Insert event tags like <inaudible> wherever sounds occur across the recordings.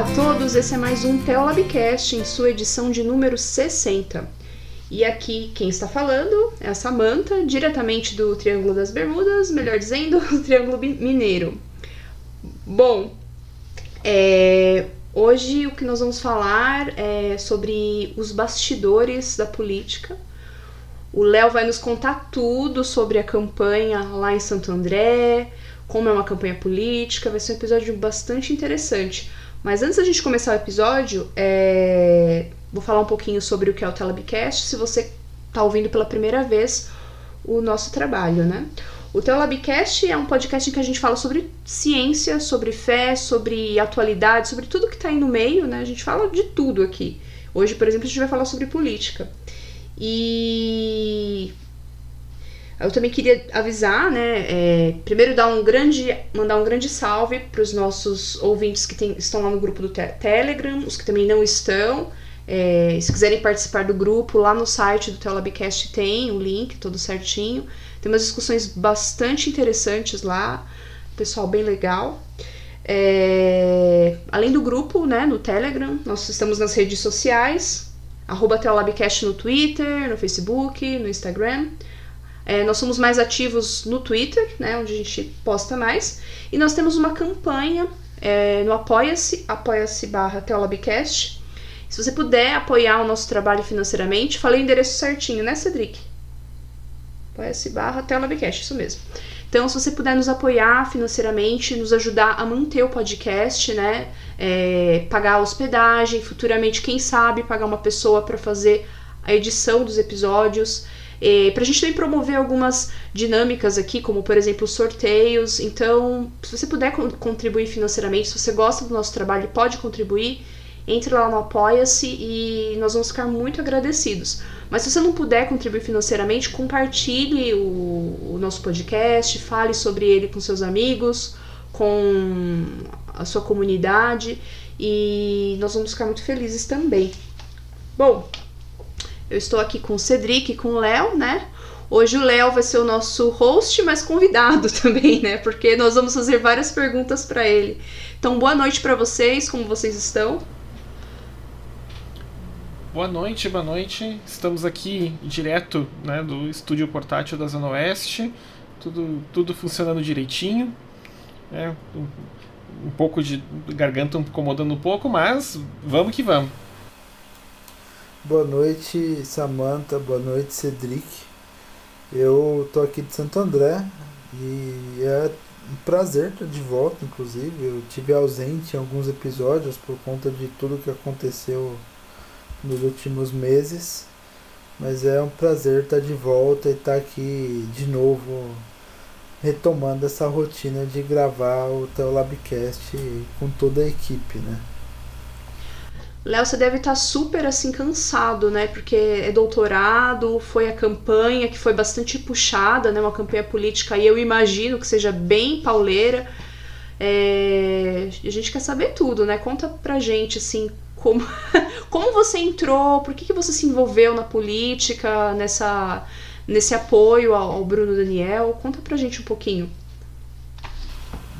Olá a todos, esse é mais um Teolabcast em sua edição de número 60. E aqui quem está falando é a Samanta, diretamente do Triângulo das Bermudas, melhor dizendo, <laughs> do Triângulo Mineiro. Bom, é, hoje o que nós vamos falar é sobre os bastidores da política. O Léo vai nos contar tudo sobre a campanha lá em Santo André, como é uma campanha política, vai ser um episódio bastante interessante. Mas antes da gente começar o episódio, é... vou falar um pouquinho sobre o que é o Telabcast, se você está ouvindo pela primeira vez o nosso trabalho, né? O Telabcast é um podcast em que a gente fala sobre ciência, sobre fé, sobre atualidade, sobre tudo que está aí no meio, né? A gente fala de tudo aqui. Hoje, por exemplo, a gente vai falar sobre política. E eu também queria avisar, né? É, primeiro dar um grande, mandar um grande salve para os nossos ouvintes que tem, estão lá no grupo do te Telegram, os que também não estão. É, se quiserem participar do grupo, lá no site do Telabcast tem o link todo certinho. Tem umas discussões bastante interessantes lá, pessoal bem legal. É, além do grupo, né, no Telegram, nós estamos nas redes sociais, arroba Telabcast no Twitter, no Facebook, no Instagram. É, nós somos mais ativos no Twitter, né, onde a gente posta mais. E nós temos uma campanha é, no Apoia-se, apoia-se barra Teolabcast. Se você puder apoiar o nosso trabalho financeiramente, falei o endereço certinho, né, Cedric? Apoia-se barra Teolabcast, isso mesmo. Então, se você puder nos apoiar financeiramente, nos ajudar a manter o podcast, né? É, pagar a hospedagem, futuramente, quem sabe, pagar uma pessoa para fazer a edição dos episódios. É, para a gente também promover algumas dinâmicas aqui, como por exemplo sorteios. Então, se você puder contribuir financeiramente, se você gosta do nosso trabalho e pode contribuir, entre lá no Apoia-se e nós vamos ficar muito agradecidos. Mas se você não puder contribuir financeiramente, compartilhe o, o nosso podcast, fale sobre ele com seus amigos, com a sua comunidade e nós vamos ficar muito felizes também. Bom, eu estou aqui com o Cedric e com o Léo, né? Hoje o Léo vai ser o nosso host, mas convidado <laughs> também, né? Porque nós vamos fazer várias perguntas para ele. Então, boa noite para vocês, como vocês estão? Boa noite, boa noite. Estamos aqui direto né, do estúdio portátil da Zona Oeste. Tudo, tudo funcionando direitinho. Né? Um, um pouco de garganta incomodando um pouco, mas vamos que vamos. Boa noite, Samantha. Boa noite, Cedric. Eu tô aqui de Santo André e é um prazer estar de volta, inclusive. Eu tive ausente em alguns episódios por conta de tudo que aconteceu nos últimos meses, mas é um prazer estar de volta e estar aqui de novo retomando essa rotina de gravar o Teolabcast com toda a equipe, né? Léo, você deve estar tá super assim cansado, né? Porque é doutorado, foi a campanha que foi bastante puxada, né? Uma campanha política e eu imagino que seja bem pauleira. É... A gente quer saber tudo, né? Conta pra gente assim como, <laughs> como você entrou, por que, que você se envolveu na política, nessa, nesse apoio ao, ao Bruno Daniel. Conta pra gente um pouquinho.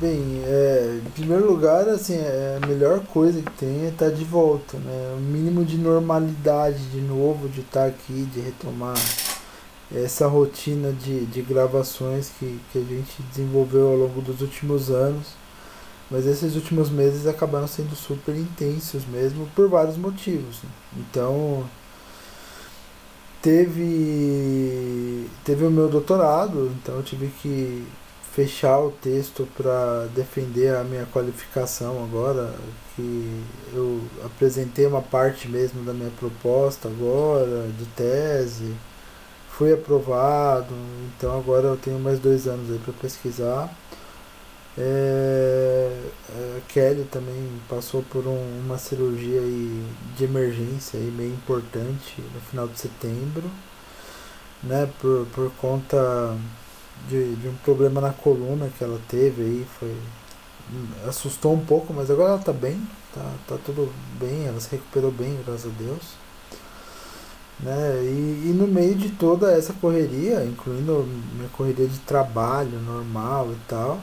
Bem, é, em primeiro lugar, assim, é, a melhor coisa que tem é estar tá de volta, né? O mínimo de normalidade de novo, de estar tá aqui, de retomar essa rotina de, de gravações que, que a gente desenvolveu ao longo dos últimos anos. Mas esses últimos meses acabaram sendo super intensos mesmo, por vários motivos. Né? Então, teve, teve o meu doutorado, então eu tive que fechar o texto para defender a minha qualificação agora, que eu apresentei uma parte mesmo da minha proposta agora, de tese, fui aprovado, então agora eu tenho mais dois anos aí para pesquisar. É, a Kelly também passou por um, uma cirurgia aí de emergência aí meio importante no final de setembro, né, por, por conta de, de um problema na coluna que ela teve aí, foi assustou um pouco, mas agora ela tá bem, tá, tá tudo bem, ela se recuperou bem, graças a Deus. Né? E, e no meio de toda essa correria, incluindo minha correria de trabalho normal e tal,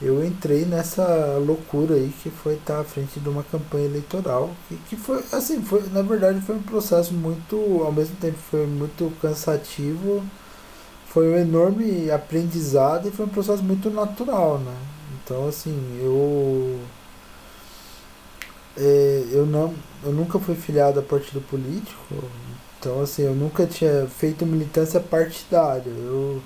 eu entrei nessa loucura aí que foi estar à frente de uma campanha eleitoral que, que foi assim foi na verdade foi um processo muito ao mesmo tempo foi muito cansativo foi um enorme aprendizado e foi um processo muito natural né? Então assim eu é, eu não eu nunca fui filiado a partido político então assim eu nunca tinha feito militância partidária. Eu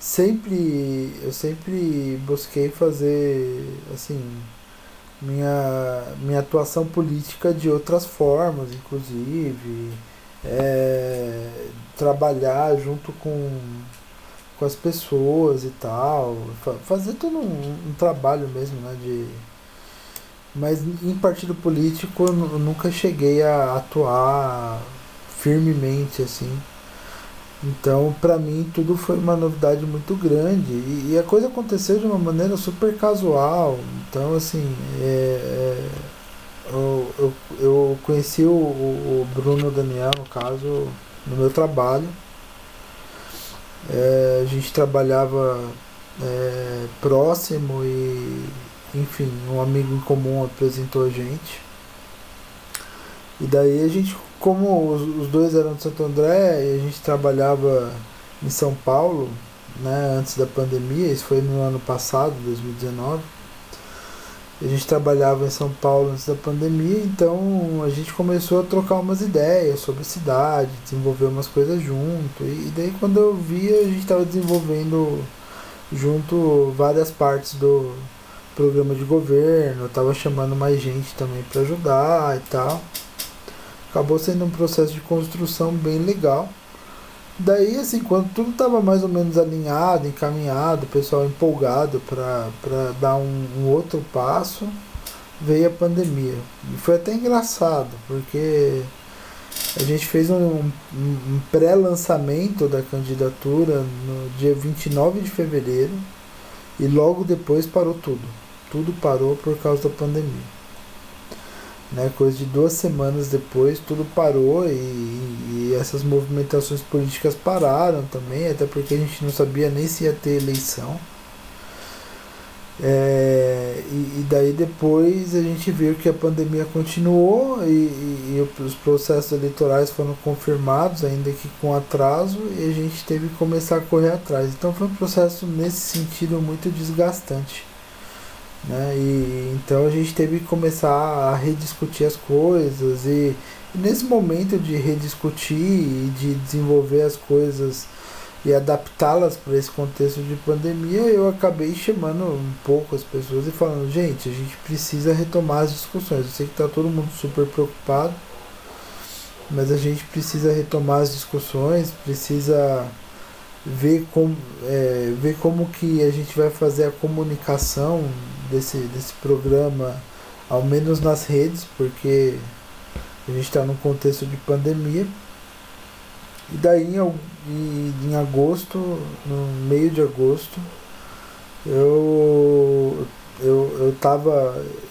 sempre eu sempre busquei fazer assim minha minha atuação política de outras formas inclusive é, trabalhar junto com com as pessoas e tal fazer todo um, um trabalho mesmo né de mas em partido político eu nunca cheguei a atuar firmemente assim então, para mim, tudo foi uma novidade muito grande. E, e, a coisa aconteceu de uma maneira super casual. Então, assim, é, é, eu, eu, conheci o, o Bruno Daniel, no caso, no meu trabalho. É, a gente trabalhava é, próximo e, enfim, um amigo em comum apresentou a gente. E daí a gente como os, os dois eram de Santo André e a gente trabalhava em São Paulo, né, antes da pandemia, isso foi no ano passado, 2019. A gente trabalhava em São Paulo antes da pandemia, então a gente começou a trocar umas ideias sobre cidade, desenvolver umas coisas junto. E, daí quando eu via, a gente estava desenvolvendo junto várias partes do programa de governo, estava chamando mais gente também para ajudar e tal acabou sendo um processo de construção bem legal. Daí, assim, quando tudo estava mais ou menos alinhado, encaminhado, o pessoal empolgado para dar um, um, outro passo, veio a pandemia. E foi até engraçado, porque a gente fez um, um, um pré-lançamento da candidatura no dia 29 de fevereiro e logo depois parou tudo. Tudo parou por causa da pandemia. Né, coisa de duas semanas depois tudo parou e, e, essas movimentações políticas pararam também, até porque a gente não sabia nem se ia ter eleição. É, e, e, daí depois a gente viu que a pandemia continuou e, e, os processos eleitorais foram confirmados, ainda que com atraso, e a gente teve que começar a correr atrás. Então foi um processo nesse sentido muito desgastante. Né? E, então a gente teve que começar a rediscutir as coisas e, nesse momento de rediscutir e de desenvolver as coisas e adaptá-las para esse contexto de pandemia, eu acabei chamando um pouco as pessoas e falando, gente, a gente precisa retomar as discussões. Eu sei que está todo mundo super preocupado, mas a gente precisa retomar as discussões, precisa ver como, é, ver como que a gente vai fazer a comunicação desse, desse programa, ao menos nas redes, porque a gente está num contexto de pandemia. E daí em, em agosto, no meio de agosto, eu eu, eu.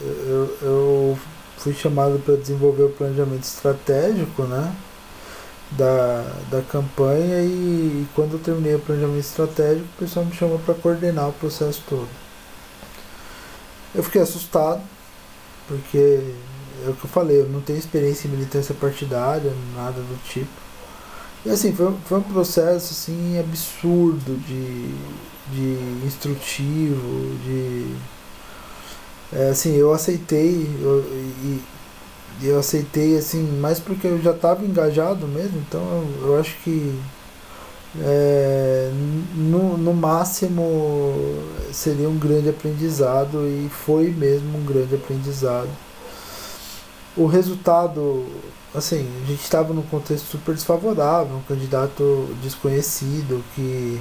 Eu, eu fui chamado para desenvolver o planejamento estratégico, né? Da, da campanha e, e quando eu terminei o planejamento estratégico, o pessoal me chamou para coordenar o processo todo. Eu fiquei assustado, porque é o que eu falei, eu não tenho experiência em militância partidária, nada do tipo. E assim, foi, foi um processo assim absurdo de, de instrutivo, de. É, assim, eu aceitei, eu, e eu aceitei assim, mais porque eu já estava engajado mesmo, então eu, eu acho que é, no, no máximo seria um grande aprendizado e foi mesmo um grande aprendizado. O resultado, assim, a gente estava num contexto super desfavorável, um candidato desconhecido que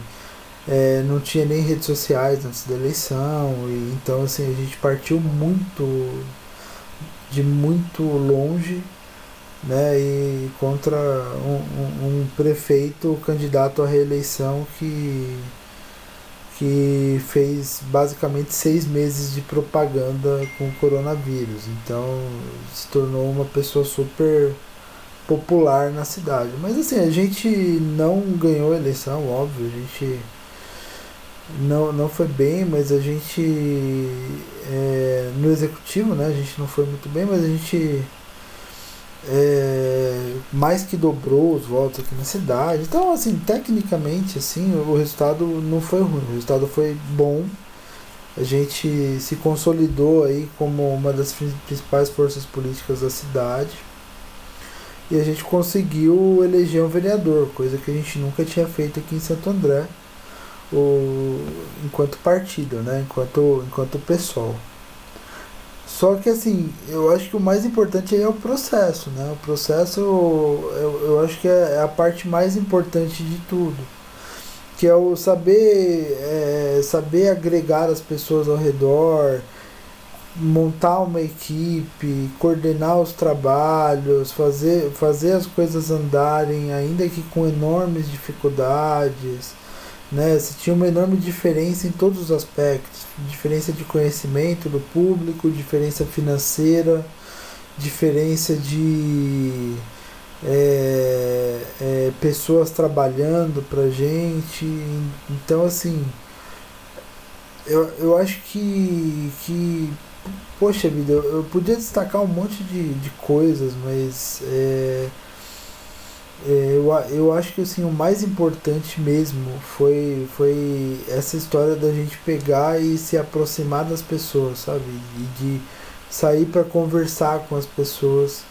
é, não tinha nem redes sociais antes da eleição, e então assim, a gente partiu muito de muito longe né, e contra um, um, prefeito candidato à reeleição que, que fez basicamente seis meses de propaganda com o coronavírus. Então se tornou uma pessoa super popular na cidade. Mas assim, a gente não ganhou a eleição, óbvio, a gente não, não foi bem, mas a gente é, no executivo, né? A gente não foi muito bem, mas a gente é, mais que dobrou os votos aqui na cidade. Então, assim, tecnicamente, assim, o resultado não foi ruim, o resultado foi bom. A gente se consolidou aí como uma das principais forças políticas da cidade. E a gente conseguiu eleger um vereador, coisa que a gente nunca tinha feito aqui em Santo André, o, enquanto partido, né? enquanto, enquanto pessoal. Só que assim, eu acho que o mais importante é o processo, né? O processo eu, eu acho que é, é a parte mais importante de tudo. Que é o saber, é, saber agregar as pessoas ao redor, montar uma equipe, coordenar os trabalhos, fazer, fazer as coisas andarem, ainda que com enormes dificuldades né? Tinha uma enorme diferença em todos os aspectos, diferença de conhecimento do público, diferença financeira, diferença de é, é, pessoas trabalhando pra gente. Então assim eu, eu acho que, que poxa vida, eu, eu podia destacar um monte de, de coisas, mas é, eu, eu acho que assim, o mais importante mesmo foi, foi essa história da gente pegar e se aproximar das pessoas, sabe? E de sair para conversar com as pessoas.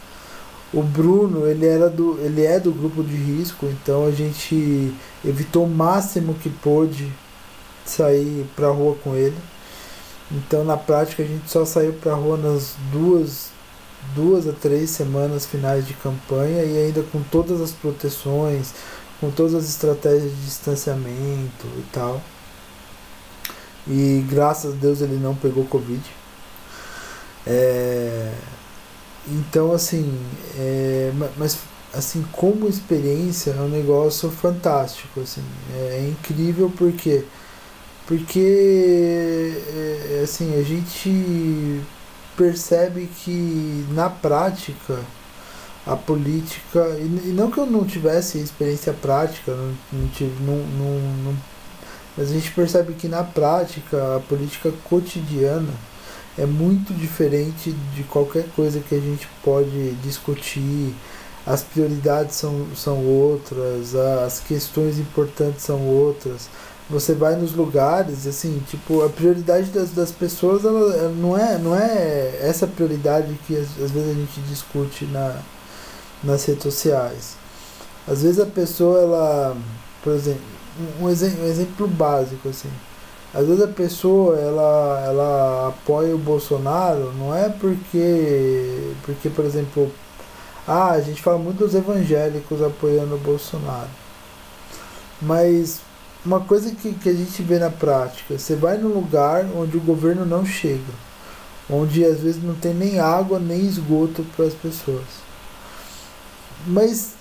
O Bruno, ele, era do, ele é do grupo de risco, então a gente evitou o máximo que pôde sair para rua com ele. Então na prática a gente só saiu para rua nas duas duas a três semanas finais de campanha e ainda com todas as proteções, com todas as estratégias de distanciamento e tal. E graças a Deus ele não pegou Covid. É, então assim, é, mas assim como experiência é um negócio fantástico, assim, é, é incrível porque porque é, assim a gente percebe que na prática a política e, não que eu não tivesse experiência prática não, não, tive, não, não, não, mas a gente percebe que na prática a política cotidiana é muito diferente de qualquer coisa que a gente pode discutir. As prioridades são, são outras as questões importantes são outras você vai nos lugares, assim, tipo, a prioridade das, das pessoas ela, não, é, não é essa prioridade que às, às, vezes a gente discute na, nas redes sociais. Às vezes a pessoa, ela, por exemplo, um, exemplo, um exemplo básico, assim, às vezes a pessoa, ela, ela apoia o Bolsonaro, não é porque, porque, por exemplo, ah, a gente fala muito dos evangélicos apoiando o Bolsonaro. Mas uma coisa que, que a gente vê na prática, você vai num lugar onde o governo não chega, onde às vezes não tem nem água nem esgoto para as pessoas. Mas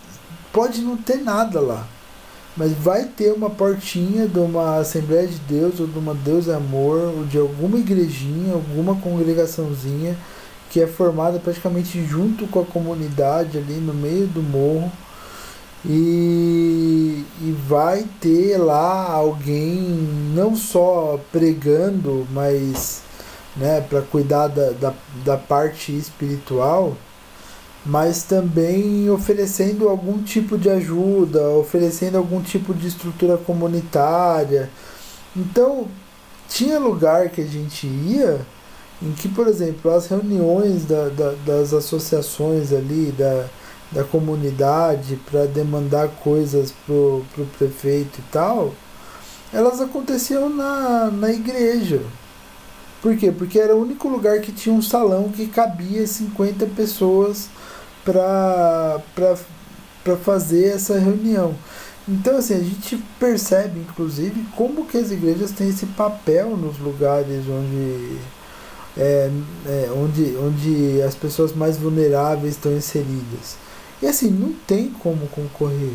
pode não ter nada lá. Mas vai ter uma portinha de uma Assembleia de Deus, ou de uma Deus é Amor, ou de alguma igrejinha, alguma congregaçãozinha que é formada praticamente junto com a comunidade ali no meio do morro e, e vai ter lá alguém não só pregando, mas né, para cuidar da, da, da parte espiritual, mas também oferecendo algum tipo de ajuda, oferecendo algum tipo de estrutura comunitária. Então, tinha lugar que a gente ia em que, por exemplo, as reuniões da, da das associações ali, da, da comunidade para demandar coisas pro, pro prefeito e tal, elas aconteciam na, na igreja. Por quê? Porque era o único lugar que tinha um salão que cabia 50 pessoas para fazer essa reunião. Então, assim, a gente percebe, inclusive, como que as igrejas têm esse papel nos lugares onde, é, é, onde, onde as pessoas mais vulneráveis estão inseridas. E assim, não tem como concorrer.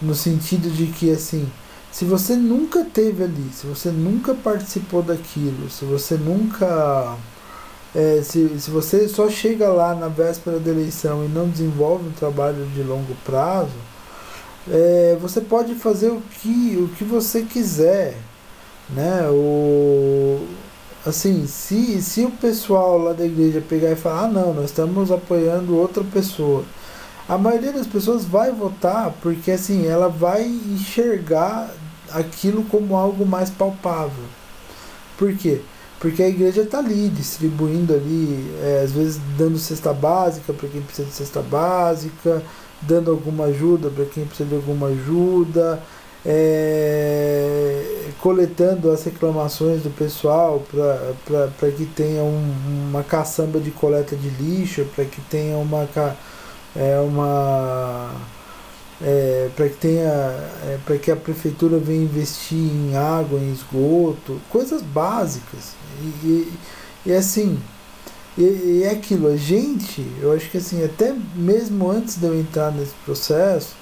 No sentido de que, assim, se você nunca teve ali, se você nunca participou daquilo, se você nunca. É, se, se você só chega lá na véspera da eleição e não desenvolve um trabalho de longo prazo, é, você pode fazer o que, o que você quiser. Né? O, assim, se, se o pessoal lá da igreja pegar e falar, ah não, nós estamos apoiando outra pessoa, a maioria das pessoas vai votar porque assim, ela vai enxergar aquilo como algo mais palpável. Por quê? Porque a igreja está ali, distribuindo ali, é, às vezes dando cesta básica para quem precisa de cesta básica, dando alguma ajuda para quem precisa de alguma ajuda, é, coletando as reclamações do pessoal para que tenha um, uma caçamba de coleta de lixo, para que tenha uma, é, uma é, para que tenha é, para que a prefeitura venha investir em água, em esgoto, coisas básicas. E, e, e assim, e, é aquilo, a gente, eu acho que assim, até mesmo antes de eu entrar nesse processo,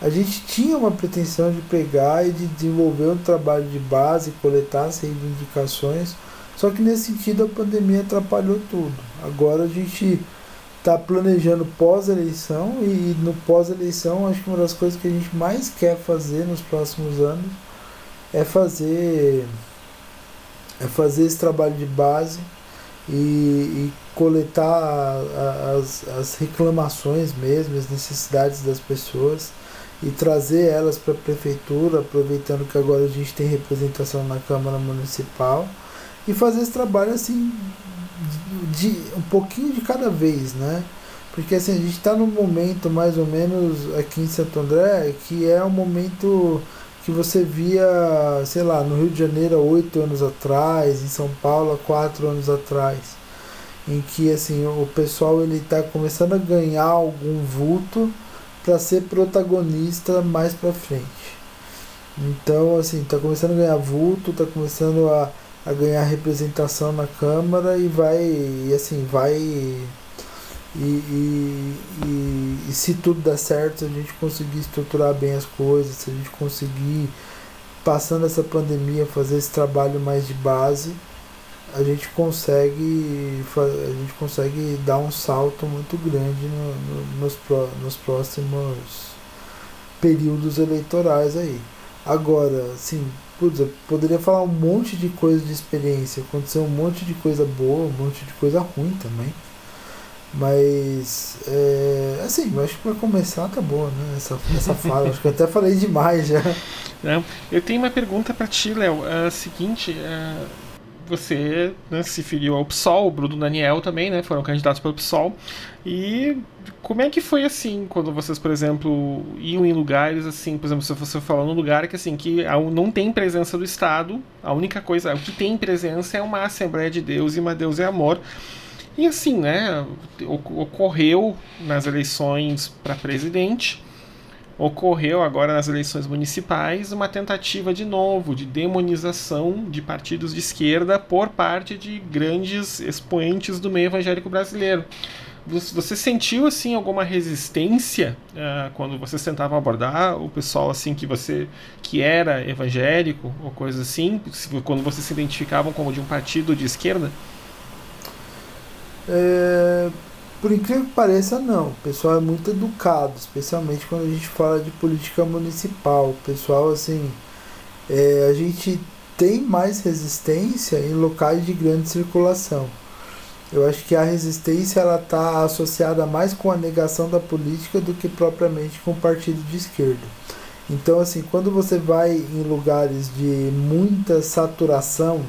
a gente tinha uma pretensão de pegar e de desenvolver um trabalho de base, coletar as reivindicações, só que nesse sentido a pandemia atrapalhou tudo. Agora a gente está planejando pós-eleição e no pós-eleição acho que uma das coisas que a gente mais quer fazer nos próximos anos é fazer é fazer esse trabalho de base e, e coletar as, as reclamações mesmo, as necessidades das pessoas e trazer elas para a prefeitura, aproveitando que agora a gente tem representação na Câmara Municipal, e fazer esse trabalho assim, de, um pouquinho de cada vez, né? Porque assim, a gente está num momento mais ou menos aqui em Santo André, que é um momento que você via, sei lá, no Rio de Janeiro oito anos atrás, em São Paulo quatro anos atrás, em que assim o pessoal ele está começando a ganhar algum vulto para ser protagonista mais para frente. Então, assim, tá começando a ganhar vulto, tá começando a, a ganhar representação na Câmara e vai, e assim, vai. E, e, e, e, se tudo der certo, se a gente conseguir estruturar bem as coisas, se a gente conseguir, passando essa pandemia, fazer esse trabalho mais de base, a gente consegue a gente consegue dar um salto muito grande no, no, nos, nos próximos períodos eleitorais aí. Agora, assim, putz, eu poderia falar um monte de coisa de experiência, aconteceu um monte de coisa boa, um monte de coisa ruim também. Mas, é, assim, acho que para começar tá boa, né? Essa, essa <laughs> fala. acho que eu até falei demais já. Não, eu tenho uma pergunta para ti, Léo. É a seguinte: é, você né, se filiou ao PSOL, o Bruno Daniel também, né? Foram candidatos pelo PSOL. E como é que foi assim, quando vocês, por exemplo, iam em lugares assim, por exemplo, se você falou num lugar que assim, que não tem presença do Estado, a única coisa, o que tem presença é uma Assembleia de Deus e uma Deus é Amor. E assim, né, ocorreu nas eleições para presidente ocorreu agora nas eleições municipais uma tentativa de novo de demonização de partidos de esquerda por parte de grandes expoentes do meio evangélico brasileiro. Você sentiu assim alguma resistência uh, quando você tentava abordar o pessoal assim que você que era evangélico ou coisa assim, quando vocês se identificavam como de um partido de esquerda? É, por incrível que pareça, não. O pessoal é muito educado, especialmente quando a gente fala de política municipal. O pessoal, assim, é, a gente tem mais resistência em locais de grande circulação. Eu acho que a resistência ela está associada mais com a negação da política do que propriamente com o partido de esquerda. Então, assim, quando você vai em lugares de muita saturação,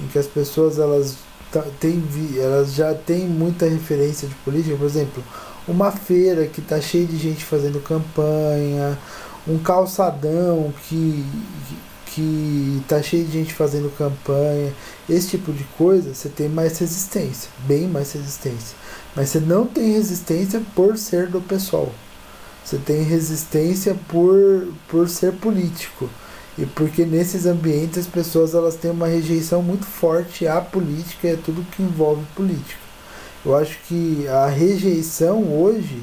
em que as pessoas elas tem, elas já têm muita referência de política, por exemplo, uma feira que está cheia de gente fazendo campanha, um calçadão que que está cheio de gente fazendo campanha, esse tipo de coisa, você tem mais resistência, bem mais resistência. Mas você não tem resistência por ser do pessoal. Você tem resistência por, por ser político. E porque nesses ambientes as pessoas elas têm uma rejeição muito forte à política e a tudo que envolve política. Eu acho que a rejeição hoje,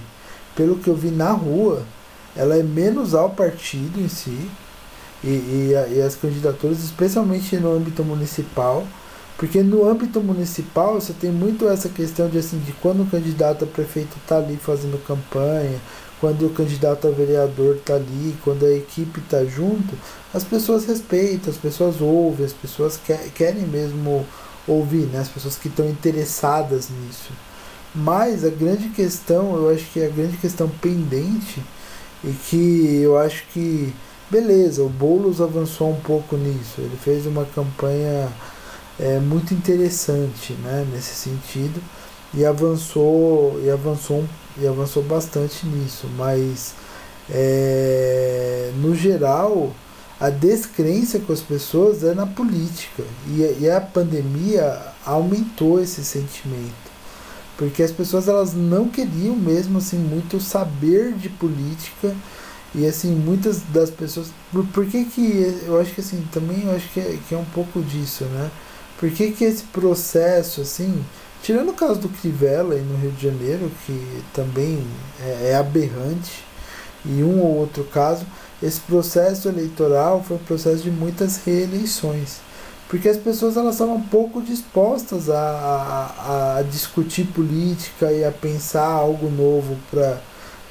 pelo que eu vi na rua, ela é menos ao partido em si e, e, e as candidaturas, especialmente no âmbito municipal, porque no âmbito municipal você tem muito essa questão de assim de quando o candidato a prefeito está ali fazendo campanha, quando o candidato a vereador está ali, quando a equipe está junto, as pessoas respeitam, as pessoas ouvem, as pessoas quer, querem mesmo ouvir, né? as pessoas que estão interessadas nisso. Mas a grande questão, eu acho que a grande questão pendente, e que eu acho que, beleza, o Boulos avançou um pouco nisso, ele fez uma campanha é, muito interessante né, nesse sentido e avançou e avançou e avançou bastante nisso mas é, no geral a descrença com as pessoas é na política. E, e a pandemia aumentou esse sentimento porque as pessoas elas não queriam mesmo assim muito saber de política. E assim muitas das pessoas por, por que que eu acho que assim também eu acho que é, que é um pouco disso né? Por que, que esse processo, assim, tirando o caso do Crivella aí no Rio de Janeiro, que também é, é aberrante, e um ou outro caso, esse processo eleitoral foi um processo de muitas reeleições. Porque as pessoas elas estavam pouco dispostas a, a, a discutir política e a pensar algo novo para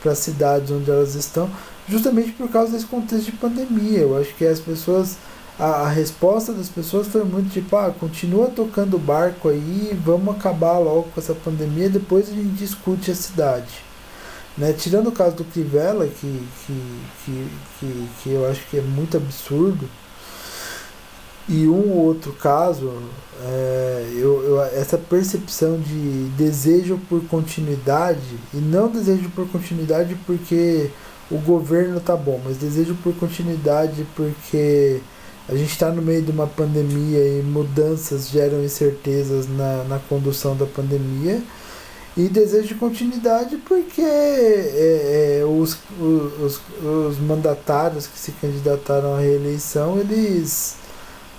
as cidades onde elas estão, justamente por causa desse contexto de pandemia. Eu acho que as pessoas a, a, resposta das pessoas foi muito tipo, ah, continua tocando o barco aí, vamos acabar logo com essa pandemia, depois a gente discute a cidade. Né? Tirando o caso do Crivella, que, que, que, que, que eu acho que é muito absurdo, e um ou outro caso, é, eu, eu, essa percepção de desejo por continuidade, e não desejo por continuidade porque o governo tá bom, mas desejo por continuidade porque a gente está no meio de uma pandemia e mudanças geram incertezas na, na condução da pandemia. E desejo de continuidade porque é, é, os, os, os mandatários que se candidataram à reeleição, eles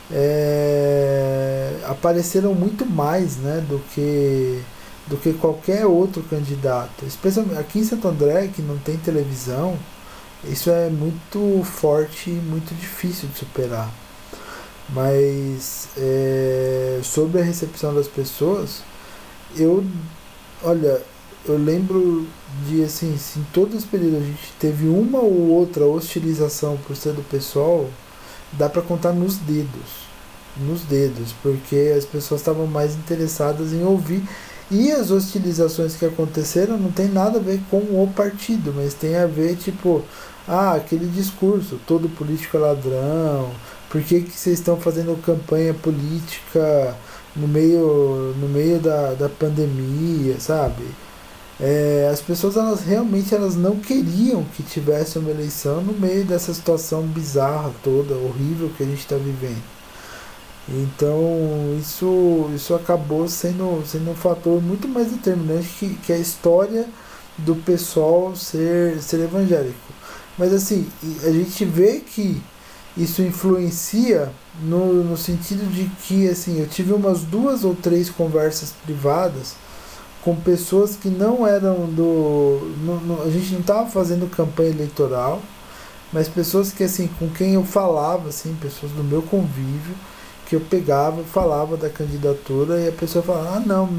é, apareceram muito mais né, do, que, do que qualquer outro candidato. Especialmente aqui em Santo André, que não tem televisão, isso é muito forte e muito difícil de superar. Mas é, sobre a recepção das pessoas, eu, olha, eu lembro de assim, em todo esse período a gente teve uma ou outra hostilização por ser do pessoal, dá para contar nos dedos. Nos dedos, porque as pessoas estavam mais interessadas em ouvir e as hostilizações que aconteceram não tem nada a ver com o partido, mas tem a ver, tipo, ah, aquele discurso, todo político é ladrão, por que, que vocês estão fazendo campanha política no meio, no meio da, da pandemia, sabe? É, as pessoas elas realmente elas não queriam que tivesse uma eleição no meio dessa situação bizarra toda, horrível que a gente está vivendo. Então isso, isso acabou sendo, sendo um fator muito mais determinante que, que a história do pessoal ser, ser evangélico. Mas assim, a gente vê que isso influencia no, no sentido de que assim, eu tive umas duas ou três conversas privadas com pessoas que não eram do. No, no, a gente não estava fazendo campanha eleitoral, mas pessoas que assim, com quem eu falava, assim, pessoas do meu convívio, que eu pegava, falava da candidatura e a pessoa falava, ah não,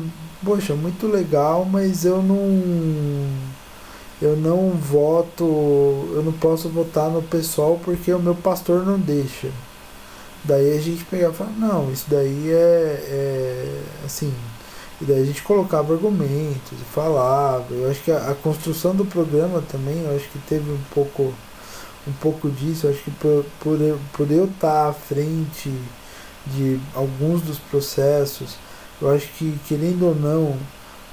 poxa, muito legal, mas eu não eu não voto, eu não posso votar no pessoal porque o meu pastor não deixa. Daí a gente pegava e falava, não, isso daí é, é assim. E daí a gente colocava argumentos e falava. Eu acho que a, a, construção do programa também, eu acho que teve um pouco, um pouco disso. Eu acho que por, por, eu, por eu estar à frente de alguns dos processos, eu acho que, querendo ou não,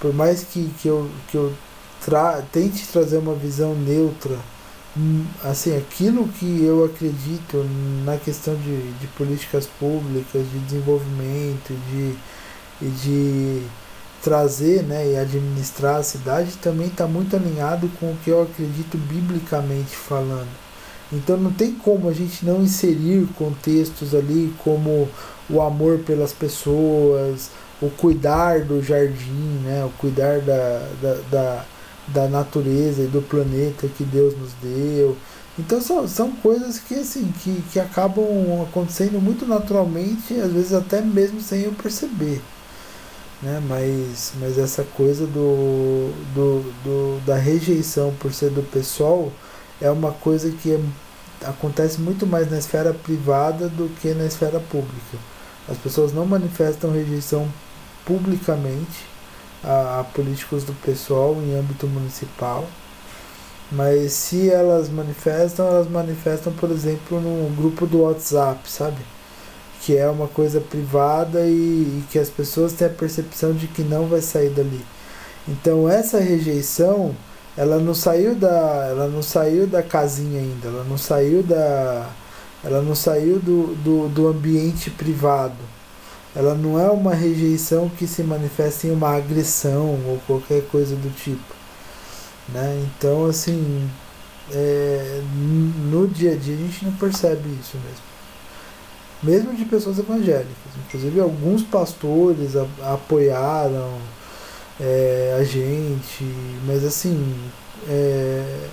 por mais que, que, eu, que eu tra tente trazer uma visão neutra hum, assim aquilo que eu acredito na questão de, de políticas públicas de desenvolvimento de de trazer né, e administrar a cidade também está muito alinhado com o que eu acredito biblicamente falando. Então não tem como a gente não inserir contextos ali como o amor pelas pessoas, o cuidar do jardim, né, o cuidar da, da, da da natureza e do planeta que Deus nos deu. Então são, são coisas que assim que, que acabam acontecendo muito naturalmente, às vezes até mesmo sem eu perceber. né? Mas, mas essa coisa do, do, do, da rejeição por ser do pessoal é uma coisa que é, acontece muito mais na esfera privada do que na esfera pública. As pessoas não manifestam rejeição publicamente a, a políticos do pessoal em âmbito municipal, mas se elas manifestam, elas manifestam, por exemplo, no grupo do WhatsApp, sabe? que é uma coisa privada e, e, que as pessoas têm a percepção de que não vai sair dali. Então essa rejeição, ela não saiu da, ela não saiu da casinha ainda, ela não saiu da, ela não saiu do, do, do ambiente privado. Ela não é uma rejeição que se manifesta em uma agressão ou qualquer coisa do tipo. Né? Então, assim, é, no dia a dia a gente não percebe isso mesmo mesmo de pessoas evangélicas. Inclusive, alguns pastores a, apoiaram é, a gente, mas assim. É,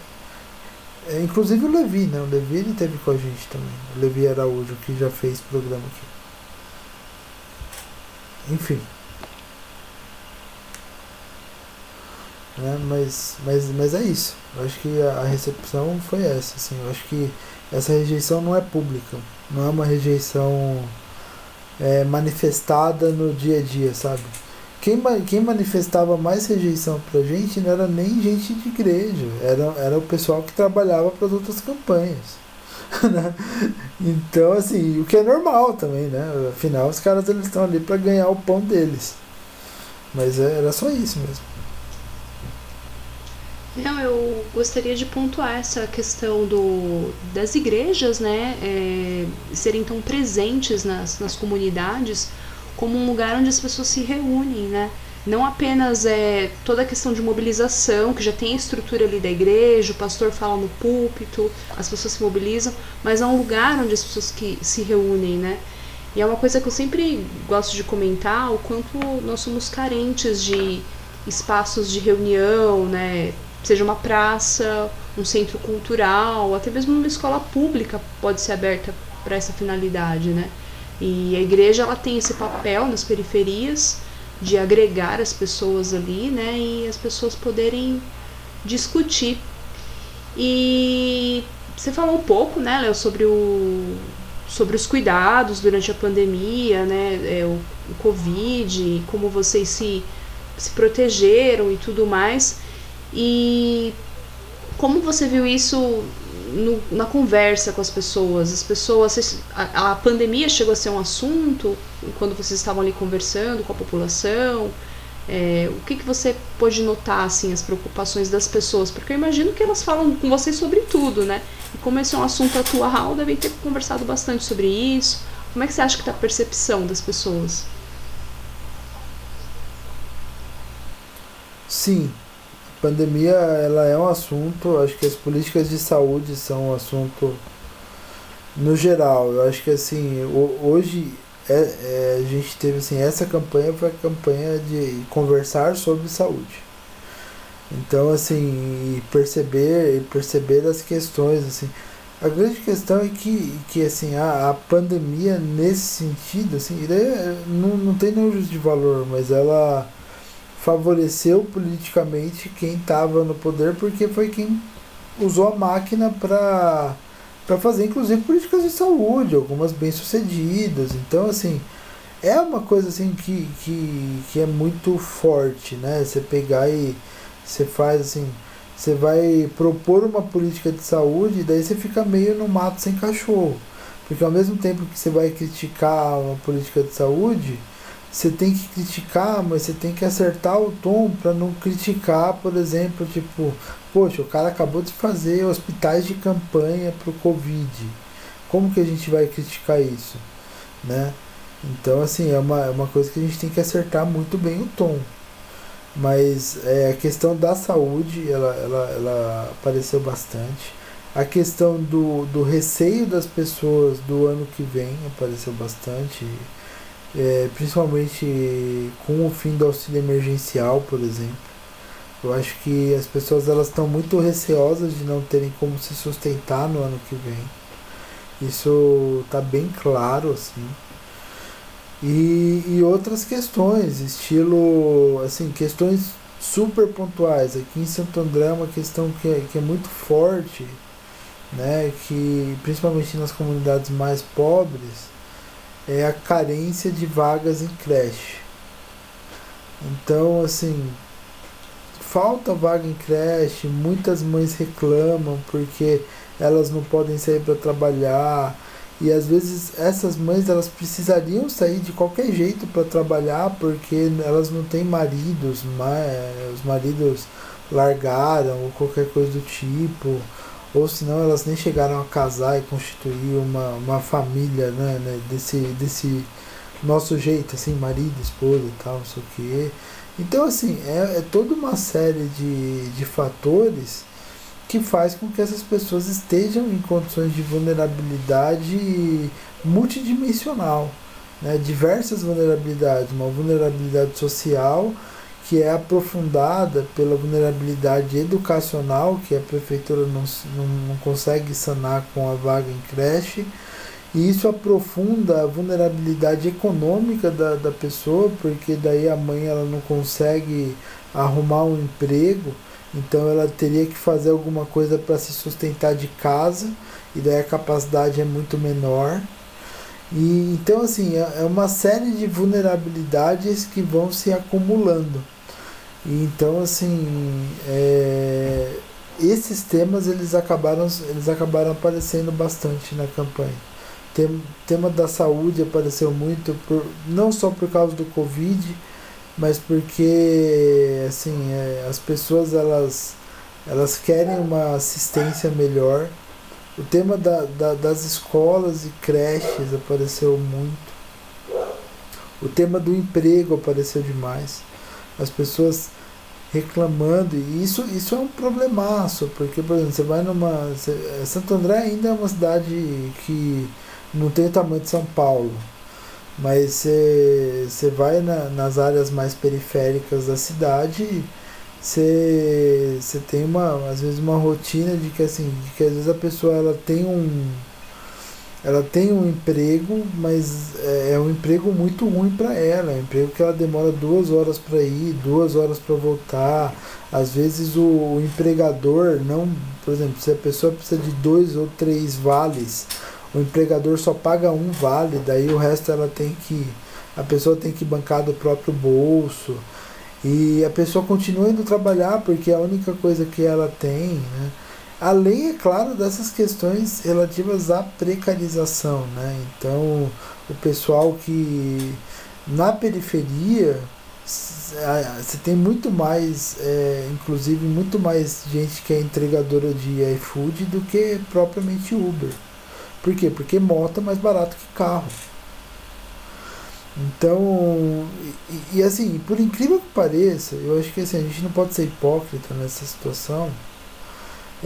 é, inclusive o Levi, né? O Levi ele teve com a gente também. O Levi Araújo, que já fez programa aqui. Enfim. Né? Mas, mas, mas é isso. Eu acho que a, a recepção foi essa. Assim. Eu acho que essa rejeição não é pública. Não é uma rejeição é, manifestada no dia a dia, sabe? Quem, quem manifestava mais rejeição pra gente não era nem gente de igreja, era, era o pessoal que trabalhava para as outras campanhas. <laughs> Né? então, assim, o que é normal também, né? Afinal, os caras eles estão ali para ganhar o pão deles. Mas é, era só isso mesmo. Não, eu gostaria de pontuar essa questão do, das igrejas, né, é, serem tão presentes nas, nas comunidades como um lugar onde as pessoas se reúnem, né? Não apenas é toda a questão de mobilização, que já tem a estrutura ali da igreja, o pastor fala no púlpito, as pessoas se mobilizam, mas é um lugar onde as pessoas que se reúnem, né? E é uma coisa que eu sempre gosto de comentar, o quanto nós somos carentes de espaços de reunião, né? seja uma praça, um centro cultural, até mesmo uma escola pública pode ser aberta para essa finalidade, né? E a igreja ela tem esse papel nas periferias de agregar as pessoas ali, né? E as pessoas poderem discutir. E você falou um pouco, né, Léo, sobre o sobre os cuidados durante a pandemia, né, é, o, o Covid, como vocês se, se protegeram e tudo mais. E como você viu isso no, na conversa com as pessoas? As pessoas. A, a, pandemia chegou a ser um assunto quando vocês estavam ali conversando com a população? É, o que, que você pôde notar, assim, as preocupações das pessoas? Porque eu imagino que elas falam com vocês sobre tudo, né? E como esse é um assunto atual, devem ter conversado bastante sobre isso. Como é que você acha que está a percepção das pessoas? Sim, pandemia ela é um assunto, acho que as políticas de saúde são um assunto no geral. Eu acho que assim, hoje é, é, a gente teve assim, essa campanha foi a campanha de conversar sobre saúde. Então assim, perceber, perceber as questões assim. A grande questão é que, que assim, a, a pandemia nesse sentido, assim, é, não, não tem nenhum juízo de valor, mas ela favoreceu politicamente quem estava no poder, porque foi quem usou a máquina para para fazer inclusive políticas de saúde, algumas bem sucedidas. Então, assim, é uma coisa assim que, que, que é muito forte, né? Você pegar e você faz assim, você vai propor uma política de saúde e daí você fica meio no mato sem cachorro. Porque ao mesmo tempo que você vai criticar uma política de saúde, você tem que criticar, mas você tem que acertar o tom para não criticar, por exemplo, tipo, poxa, o cara acabou de fazer hospitais de campanha para o Covid. Como que a gente vai criticar isso? Né? Então, assim, é uma, é uma coisa que a gente tem que acertar muito bem o tom. Mas é, a questão da saúde, ela, ela, ela apareceu bastante. A questão do, do receio das pessoas do ano que vem apareceu bastante é, principalmente com o fim do auxílio emergencial, por exemplo. Eu acho que as pessoas elas estão muito receosas de não terem como se sustentar no ano que vem. Isso está bem claro assim. E, e outras questões, estilo, assim, questões super pontuais. Aqui em Santo André é uma questão que é, que é muito forte, né, que principalmente nas comunidades mais pobres, é a carência de vagas em creche. Então, assim, falta vaga em creche, muitas mães reclamam porque elas não podem sair para trabalhar. E às vezes essas mães elas precisariam sair de qualquer jeito para trabalhar porque elas não têm maridos, os maridos largaram ou qualquer coisa do tipo, ou senão elas nem chegaram a casar e constituir uma, uma família né, né desse, desse nosso jeito, assim, marido, esposa e tal, não sei o quê. Então, assim, é, é toda uma série de, de fatores que faz com que essas pessoas estejam em condições de vulnerabilidade multidimensional. Né? Diversas vulnerabilidades, uma vulnerabilidade social que é aprofundada pela vulnerabilidade educacional, que a prefeitura não, não, não consegue sanar com a vaga em creche, e isso aprofunda a vulnerabilidade econômica da, da pessoa, porque daí a mãe ela não consegue arrumar um emprego, então ela teria que fazer alguma coisa para se sustentar de casa, e daí a capacidade é muito menor. E então assim, é, é uma série de vulnerabilidades que vão se acumulando. Então assim, é, esses temas eles acabaram, eles acabaram aparecendo bastante na campanha tem, tema da saúde apareceu muito, por, não só por causa do Covid, mas porque assim, é, as pessoas elas, elas querem uma assistência melhor. O tema da, da, das escolas e creches apareceu muito. O tema do emprego apareceu demais. As pessoas reclamando, e isso, isso é um problemaço, porque, por exemplo, você vai numa. Você, Santo André ainda é uma cidade que não tem o tamanho de São Paulo, mas você vai na, nas áreas mais periféricas da cidade, você tem uma, às vezes uma rotina de que assim, de que às vezes a pessoa ela tem um ela tem um emprego, mas é, é um emprego muito ruim para ela. É um emprego que ela demora duas horas para ir, duas horas para voltar. Às vezes o, empregador não, por exemplo, se a pessoa precisa de dois ou três vales o empregador só paga um vale, daí o resto ela tem que. A pessoa tem que bancar do próprio bolso. E a pessoa continua indo trabalhar porque é a única coisa que ela tem. Né? Além, é claro, dessas questões relativas à precarização. Né? Então, o pessoal que na periferia você tem muito mais, é, inclusive muito mais gente que é entregadora de iFood do que propriamente Uber. Por quê? Porque moto é mais barato que carro. Então, e, e, assim, por incrível que pareça, eu acho que assim, a gente não pode ser hipócrita nessa situação.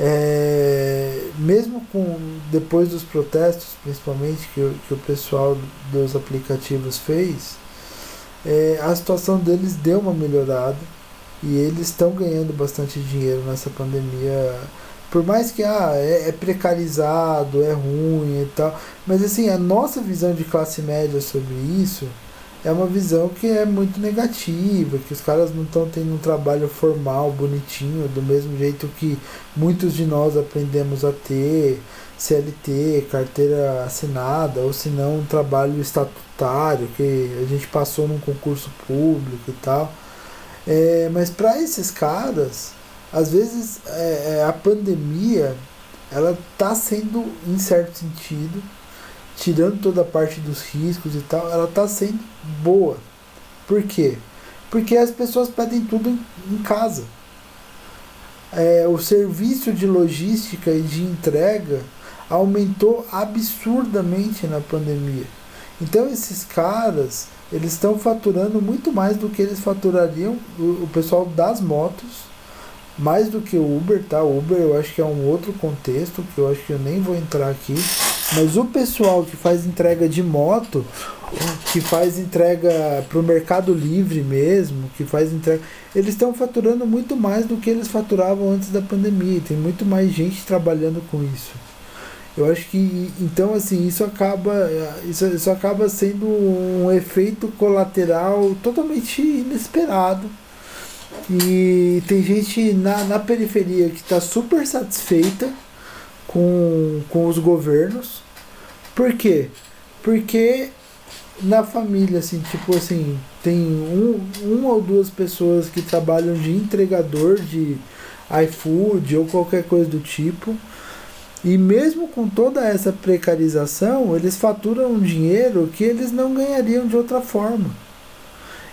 É, mesmo com depois dos protestos, principalmente que, que o pessoal dos aplicativos fez, é, a situação deles deu uma melhorada e eles estão ganhando bastante dinheiro nessa pandemia. Por mais que ah, é, é, precarizado, é ruim e tal, mas assim, a nossa visão de classe média sobre isso é uma visão que é muito negativa, que os caras não estão tendo um trabalho formal, bonitinho, do mesmo jeito que muitos de nós aprendemos a ter, CLT, carteira assinada, ou se não um trabalho estatutário, que a gente passou num concurso público e tal. É, mas para esses caras, às vezes é, é, a pandemia ela está sendo em certo sentido tirando toda a parte dos riscos e tal ela está sendo boa por quê porque as pessoas pedem tudo em, em casa é, o serviço de logística e de entrega aumentou absurdamente na pandemia então esses caras eles estão faturando muito mais do que eles faturariam o, o pessoal das motos mais do que o Uber, tá? O Uber eu acho que é um outro contexto, que eu acho que eu nem vou entrar aqui. Mas o pessoal que faz entrega de moto, que faz entrega para o Mercado Livre mesmo, que faz entrega, eles estão faturando muito mais do que eles faturavam antes da pandemia. Tem muito mais gente trabalhando com isso. Eu acho que então assim isso acaba isso, isso acaba sendo um efeito colateral totalmente inesperado e tem gente na, na periferia que está super satisfeita com, com os governos. Por quê? Porque na família, assim, tipo assim, tem um, uma ou duas pessoas que trabalham de entregador de iFood ou qualquer coisa do tipo. E mesmo com toda essa precarização, eles faturam um dinheiro que eles não ganhariam de outra forma.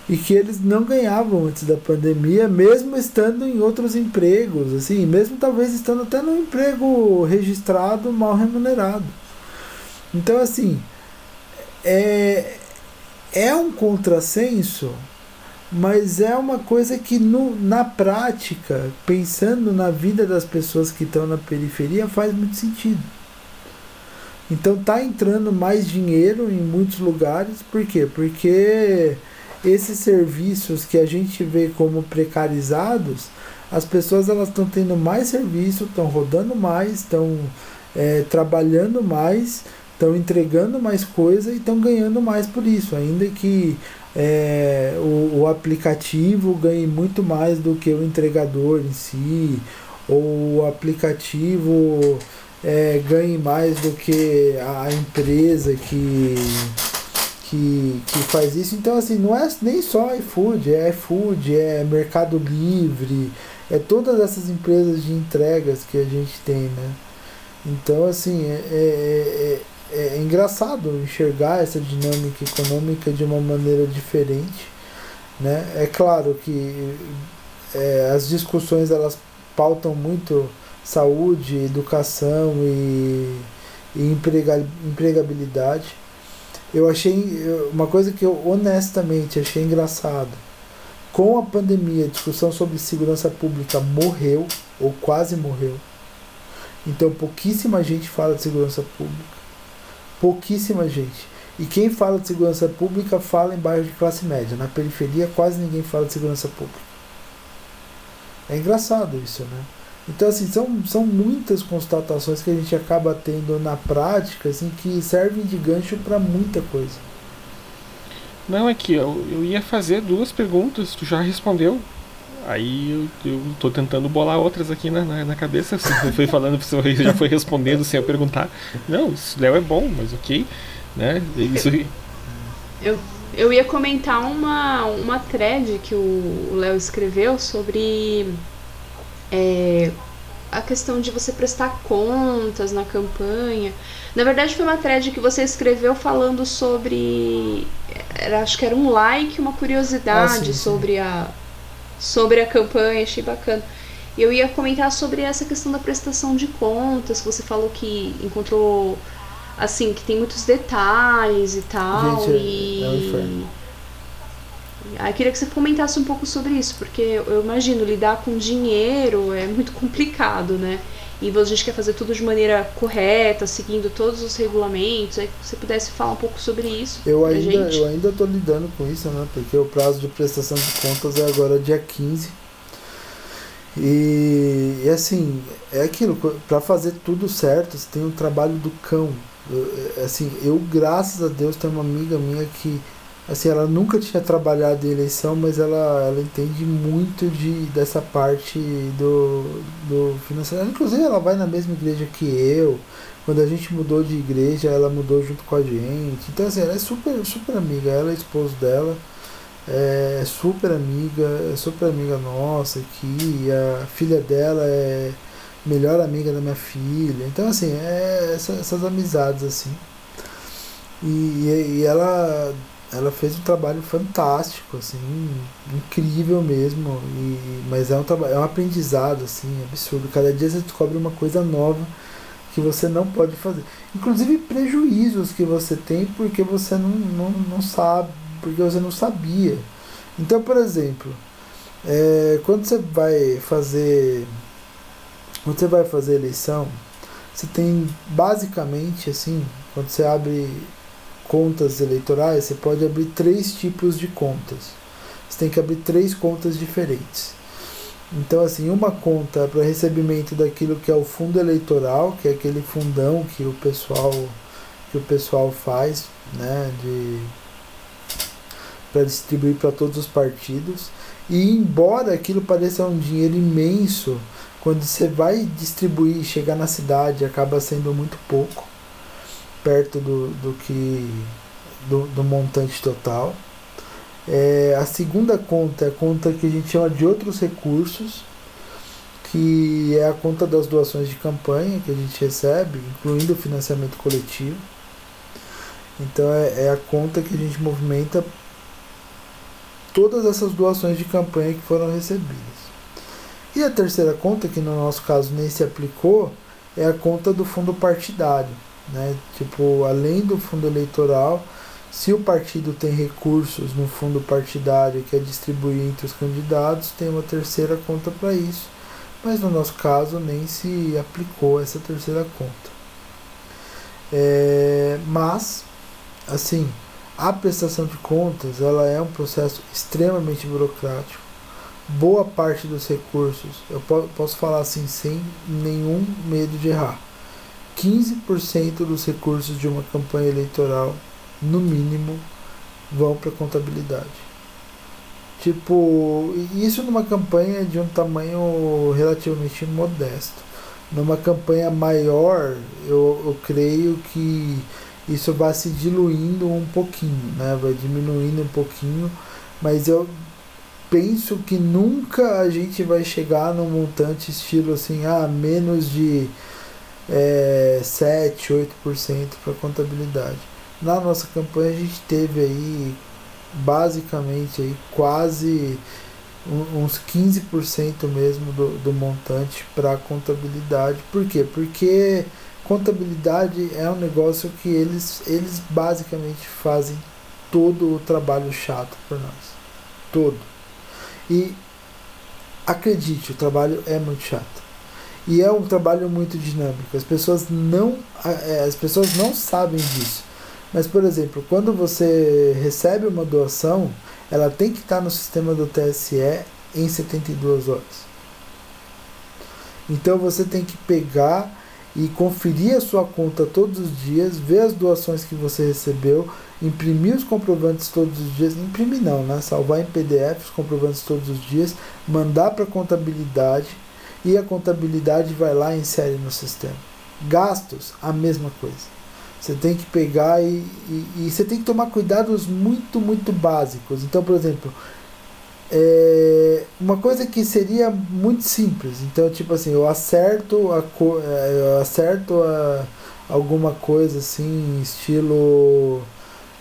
E que eles não ganhavam antes da pandemia, mesmo estando em outros empregos, assim, mesmo talvez estando até no emprego registrado mal remunerado. Então, assim, é, é um contrassenso, mas é uma coisa que no, na prática, pensando na vida das pessoas que estão na periferia, faz muito sentido. Então tá entrando mais dinheiro em muitos lugares, por quê? Porque esses serviços que a gente vê como precarizados, as pessoas elas estão tendo mais serviço, estão rodando mais, estão é, trabalhando mais, estão entregando mais coisa e estão ganhando mais por isso, ainda que é, o, o aplicativo ganhe muito mais do que o entregador em si, ou o aplicativo é, ganhe mais do que a empresa que, que, que faz isso. Então, assim, não é nem só iFood, é iFood, é Mercado Livre, é todas essas empresas de entregas que a gente tem, né? Então, assim, é, é, é é, é engraçado enxergar essa dinâmica econômica de uma maneira diferente. Né? É claro que é, as discussões elas pautam muito saúde, educação e, e empregabilidade. Eu achei uma coisa que eu honestamente achei engraçado. Com a pandemia, a discussão sobre segurança pública morreu, ou quase morreu. Então pouquíssima gente fala de segurança pública. Pouquíssima gente. E quem fala de segurança pública fala em bairro de classe média. Na periferia quase ninguém fala de segurança pública. É engraçado isso, né? Então, assim, são, são muitas constatações que a gente acaba tendo na prática, assim, que servem de gancho para muita coisa. Não, é que eu, eu ia fazer duas perguntas, tu já respondeu. Aí eu, eu tô tentando bolar outras aqui na, na, na cabeça. Você foi falando, <laughs> você já foi respondendo sem eu perguntar. Não, isso Léo é bom, mas ok. Né? Isso... Eu, eu ia comentar uma, uma thread que o Léo escreveu sobre é, a questão de você prestar contas na campanha. Na verdade, foi uma thread que você escreveu falando sobre. Era, acho que era um like, uma curiosidade ah, sim, sim. sobre a sobre a campanha, achei bacana. E eu ia comentar sobre essa questão da prestação de contas, que você falou que encontrou assim, que tem muitos detalhes e tal. Gente, e. É um Aí queria que você comentasse um pouco sobre isso, porque eu imagino lidar com dinheiro é muito <laughs> complicado, né? e a gente quer fazer tudo de maneira correta, seguindo todos os regulamentos, aí você pudesse falar um pouco sobre isso. Eu ainda, gente. eu ainda tô lidando com isso, né? Porque o prazo de prestação de contas é agora dia 15. E, e assim, é aquilo, para fazer tudo certo, você tem um trabalho do cão. Eu, é, assim, eu, graças a Deus, tenho uma amiga minha que assim, ela nunca tinha trabalhado em eleição, mas ela, ela entende muito de, dessa parte do, do financeiro. Inclusive, ela vai na mesma igreja que eu. Quando a gente mudou de igreja, ela mudou junto com a gente. Então, assim, ela é super, super amiga. Ela é esposo dela. É super amiga, é super amiga nossa aqui. a filha dela é melhor amiga da minha filha. Então, assim, é essas, essas amizades, assim. E, e ela ela fez um trabalho fantástico, assim, incrível mesmo. E, mas é um trabalho, é um aprendizado, assim, absurdo. Cada dia você descobre uma coisa nova que você não pode fazer. Inclusive prejuízos que você tem porque você não, não, não sabe, porque você não sabia. Então, por exemplo, é, quando você vai fazer. Quando você vai fazer eleição, você tem basicamente assim, quando você abre contas eleitorais, você pode abrir três tipos de contas. Você tem que abrir três contas diferentes. Então, assim, uma conta para recebimento daquilo que é o fundo eleitoral, que é aquele fundão que o pessoal que o pessoal faz, né, de para distribuir para todos os partidos. E embora aquilo pareça um dinheiro imenso, quando você vai distribuir, chegar na cidade, acaba sendo muito pouco, perto do, do que do, do montante total. É, a segunda conta é a conta que a gente chama de outros recursos, que é a conta das doações de campanha que a gente recebe, incluindo o financiamento coletivo. Então é, é a conta que a gente movimenta todas essas doações de campanha que foram recebidas. E a terceira conta, que no nosso caso nem se aplicou, é a conta do fundo partidário. Né? Tipo, além do fundo eleitoral, se o partido tem recursos no fundo partidário que é distribuir entre os candidatos, tem uma terceira conta para isso. Mas no nosso caso nem se aplicou essa terceira conta. É, mas, assim, a prestação de contas ela é um processo extremamente burocrático. Boa parte dos recursos, eu posso falar assim sem nenhum medo de errar. 15% dos recursos de uma campanha eleitoral, no mínimo, vão para contabilidade. Tipo, isso numa campanha de um tamanho relativamente modesto. Numa campanha maior, eu, eu creio que isso vai se diluindo um pouquinho, né? Vai diminuindo um pouquinho, mas eu penso que nunca a gente vai chegar num montante estilo assim, ah, menos de é, 7, 8% para contabilidade. Na nossa campanha a gente teve aí basicamente aí quase uns 15% mesmo do, do montante para contabilidade. Por quê? Porque contabilidade é um negócio que eles, eles basicamente fazem todo o trabalho chato por nós. Todo. E acredite, o trabalho é muito chato. E é um trabalho muito dinâmico. As pessoas não, é, as pessoas não sabem disso. Mas, por exemplo, quando você recebe uma doação, ela tem que estar no sistema do TSE em 72 horas. Então você tem que pegar e conferir a sua conta todos os dias, ver as doações que você recebeu, imprimir os comprovantes todos os dias, imprimir não, né? Salvar em PDF os comprovantes todos os dias, mandar para a contabilidade e a contabilidade vai lá e insere no sistema. Gastos, a mesma coisa. Você tem que pegar e, e, e você tem que tomar cuidados muito, muito básicos. Então, por exemplo, é uma coisa que seria muito simples. Então, tipo assim, eu acerto a é, eu acerto a, alguma coisa assim, estilo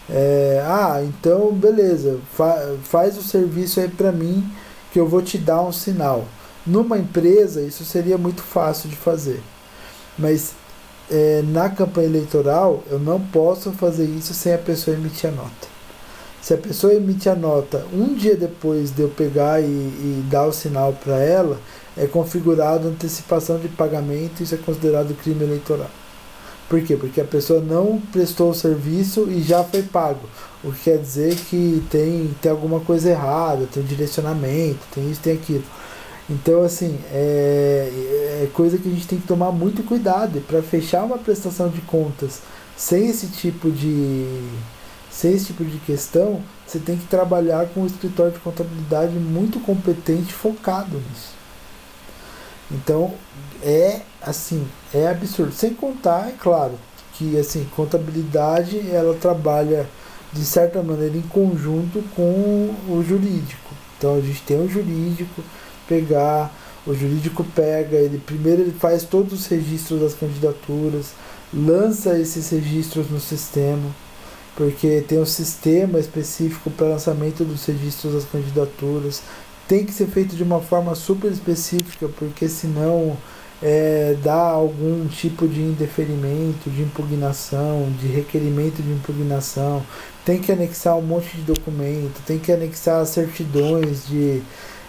é, ah, então beleza, fa, faz o serviço aí para mim que eu vou te dar um sinal. Numa empresa isso seria muito fácil de fazer, mas é, na campanha eleitoral eu não posso fazer isso sem a pessoa emitir a nota. Se a pessoa emite a nota um dia depois de eu pegar e, e dar o sinal para ela, é configurado antecipação de pagamento e isso é considerado crime eleitoral. Por quê? Porque a pessoa não prestou o serviço e já foi pago. O que quer dizer que tem, tem alguma coisa errada, tem direcionamento, tem isso, tem aquilo. Então, assim, é, é coisa que a gente tem que tomar muito cuidado. Para fechar uma prestação de contas sem esse tipo de, sem esse tipo de questão, você tem que trabalhar com um escritório de contabilidade muito competente, focado nisso. Então, é assim, é absurdo. Sem contar, é claro, que assim, contabilidade ela trabalha de certa maneira em conjunto com o jurídico. Então a gente tem o jurídico, pegar, o jurídico pega, ele primeiro ele faz todos os registros das candidaturas, lança esses registros no sistema porque tem um sistema específico para lançamento dos registros das candidaturas. Tem que ser feito de uma forma super específica, porque senão é, dá algum tipo de indeferimento, de impugnação, de requerimento de impugnação. Tem que anexar um monte de documento, tem que anexar certidões de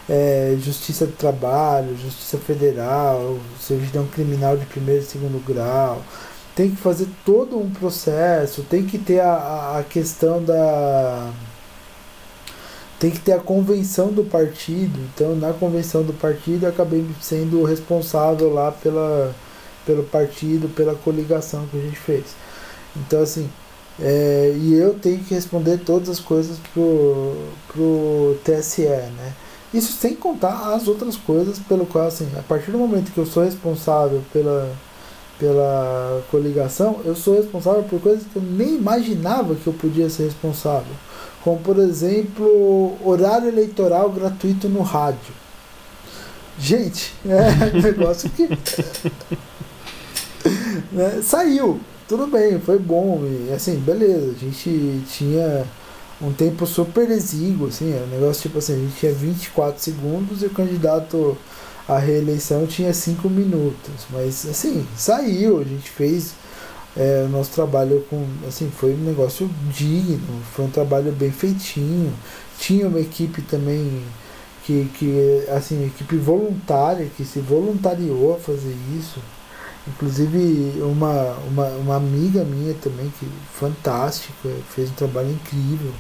é, justiça do trabalho, justiça federal, certidão criminal de primeiro e segundo grau tem que fazer todo um processo, tem que ter a, a questão da tem que ter a convenção do partido. Então, na convenção do partido, acabei sendo responsável lá pela, pelo partido, pela coligação que a gente fez. Então, assim, é, e eu tenho que responder todas as coisas pro, pro TSE, né? Isso sem contar as outras coisas pelo qual, assim, a partir do momento que eu sou responsável pela, pela coligação, eu sou responsável por coisas que eu nem imaginava que eu podia ser responsável. Como, por exemplo, horário eleitoral gratuito no rádio. Gente, <laughs> é um negócio que. né, saiu, tudo bem, foi bom. E assim, beleza, a gente tinha um tempo super exíguo, assim, é um negócio tipo assim, a gente tinha 24 segundos e o candidato à reeleição tinha 5 minutos. Mas assim, saiu, a gente fez é, o nosso trabalho com. Assim, foi um negócio digno, foi um trabalho bem feitinho. Tinha uma equipe também que, que assim, equipe voluntária que se voluntariou a fazer isso. Inclusive uma, uma, uma amiga minha também, que fantástica, fez um trabalho incrível.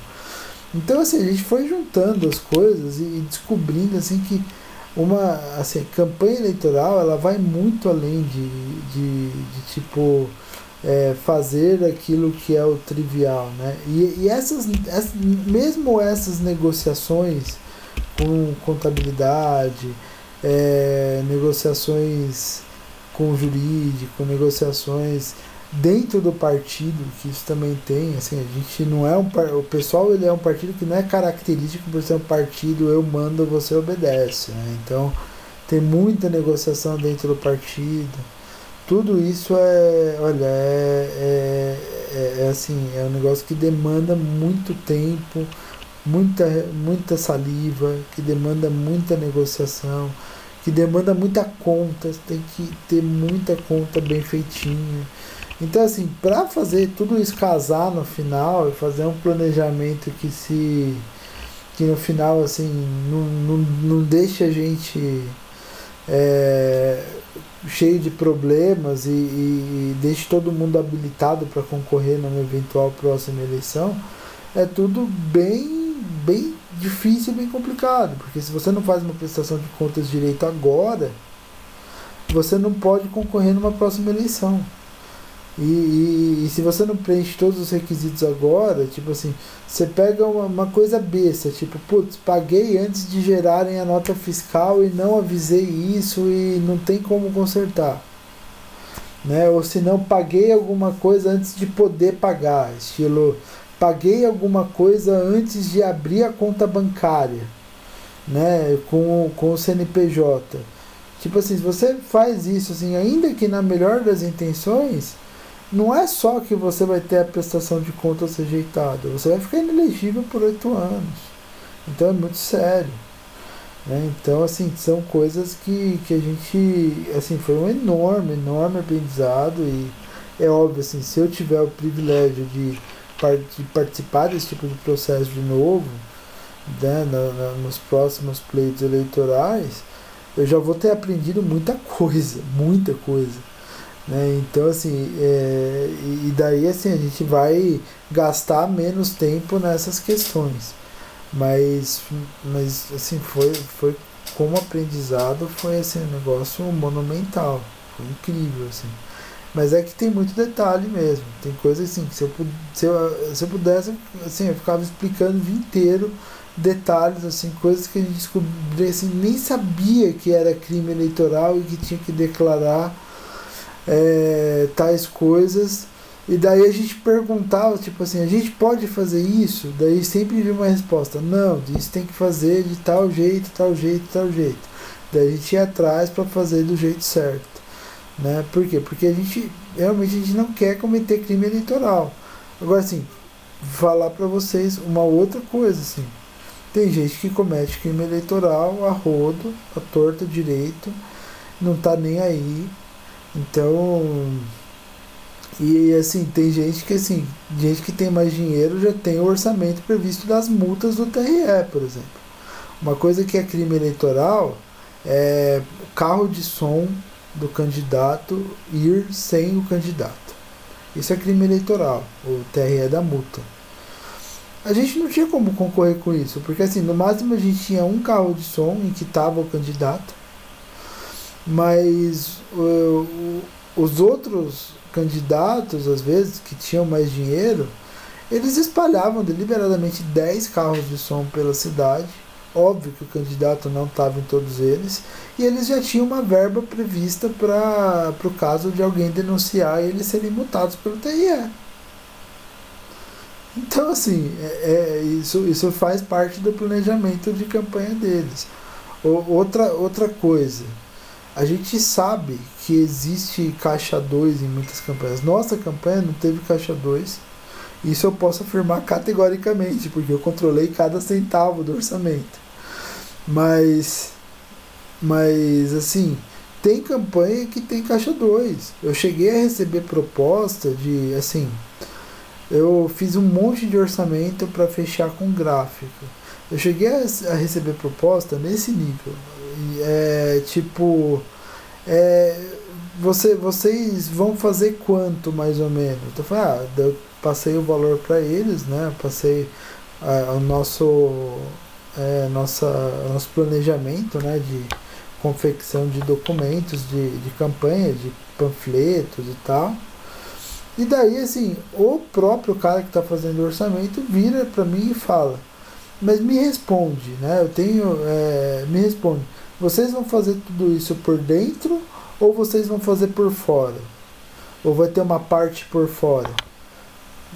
Então assim, a gente foi juntando as coisas e descobrindo assim que uma assim, campanha eleitoral ela vai muito além de, de, de tipo é, fazer aquilo que é o trivial. Né? E, e essas, essas, mesmo essas negociações com contabilidade, é, negociações com o jurídico, negociações dentro do partido, que isso também tem, assim, a gente não é um o pessoal ele é um partido que não é característico por ser um partido eu mando, você obedece, né? Então, tem muita negociação dentro do partido. Tudo isso é, olha, é, é, é, é assim, é um negócio que demanda muito tempo, muita, muita saliva, que demanda muita negociação que demanda muita conta, tem que ter muita conta bem feitinha. Então assim, para fazer tudo isso casar no final, fazer um planejamento que se que no final assim não, não, não a gente é, cheio de problemas e, e, e deixe todo mundo habilitado para concorrer numa eventual próxima eleição, é tudo bem bem difícil e bem complicado, porque se você não faz uma prestação de contas direito agora, você não pode concorrer numa próxima eleição. E, e, e, se você não preenche todos os requisitos agora, tipo assim, você pega uma, uma coisa besta, tipo, putz, paguei antes de gerarem a nota fiscal e não avisei isso e não tem como consertar. Né? Ou se não, paguei alguma coisa antes de poder pagar, estilo, paguei alguma coisa antes de abrir a conta bancária, né, com, com o CNPJ. Tipo assim, se você faz isso assim, ainda que na melhor das intenções, não é só que você vai ter a prestação de contas rejeitada, você vai ficar inelegível por oito anos. Então é muito sério. Né? Então, assim, são coisas que, que a gente. Assim, foi um enorme, enorme aprendizado e é óbvio, assim, se eu tiver o privilégio de de participar desse tipo de processo de novo, né, na, na, nos próximos pleitos eleitorais, eu já vou ter aprendido muita coisa, <laughs> muita coisa. Né? Então, assim, é, e daí assim, a gente vai gastar menos tempo nessas questões. Mas, mas assim, foi, foi como aprendizado, foi assim, um negócio monumental. Foi incrível, assim. Mas é que tem muito detalhe mesmo. Tem coisa assim que se eu, se eu, se eu pudesse, assim, eu ficava explicando o dia inteiro detalhes, assim, coisas que a gente descobriu, assim, nem sabia que era crime eleitoral e que tinha que declarar é, tais coisas. E daí a gente perguntava, tipo assim, a gente pode fazer isso? Daí sempre vinha uma resposta, não, isso tem que fazer de tal jeito, tal jeito, tal jeito. Daí a gente ia atrás para fazer do jeito certo. Né? Por quê? Porque a gente realmente a gente não quer cometer crime eleitoral. Agora assim, falar para vocês uma outra coisa assim. Tem gente que comete crime eleitoral a rodo, a torta direito, não tá nem aí. Então, e assim, tem gente que assim, gente que tem mais dinheiro já tem o orçamento previsto das multas do TRE, por exemplo. Uma coisa que é crime eleitoral é carro de som do candidato ir sem o candidato. Isso é crime eleitoral, o TRE da multa. a gente não tinha como concorrer com isso, porque assim, no máximo a gente tinha um carro de som em que estava o candidato, mas uh, os outros candidatos, às vezes, que tinham mais dinheiro, eles espalhavam deliberadamente 10 carros de som pela cidade. Óbvio que o candidato não estava em todos eles. E eles já tinham uma verba prevista para o caso de alguém denunciar e eles serem multados pelo TRE. Então, assim, é, é, isso, isso faz parte do planejamento de campanha deles. O, outra, outra coisa, a gente sabe que existe caixa 2 em muitas campanhas. Nossa campanha não teve caixa 2 isso eu posso afirmar categoricamente, porque eu controlei cada centavo do orçamento. Mas, mas assim, tem campanha que tem caixa 2. Eu cheguei a receber proposta de, assim, eu fiz um monte de orçamento para fechar com gráfico. Eu cheguei a, a, receber proposta nesse nível. É tipo, é, você, vocês vão fazer quanto mais ou menos? Então, eu falei, ah, eu passei o valor para eles, né? Passei ah, o nosso, é, nossa, nosso planejamento, né? De confecção de documentos, de, de campanha, de panfletos e tal. E daí, assim, o próprio cara que está fazendo o orçamento vira para mim e fala, mas me responde, né? Eu tenho, é, me responde, vocês vão fazer tudo isso por dentro ou vocês vão fazer por fora? Ou vai ter uma parte por fora?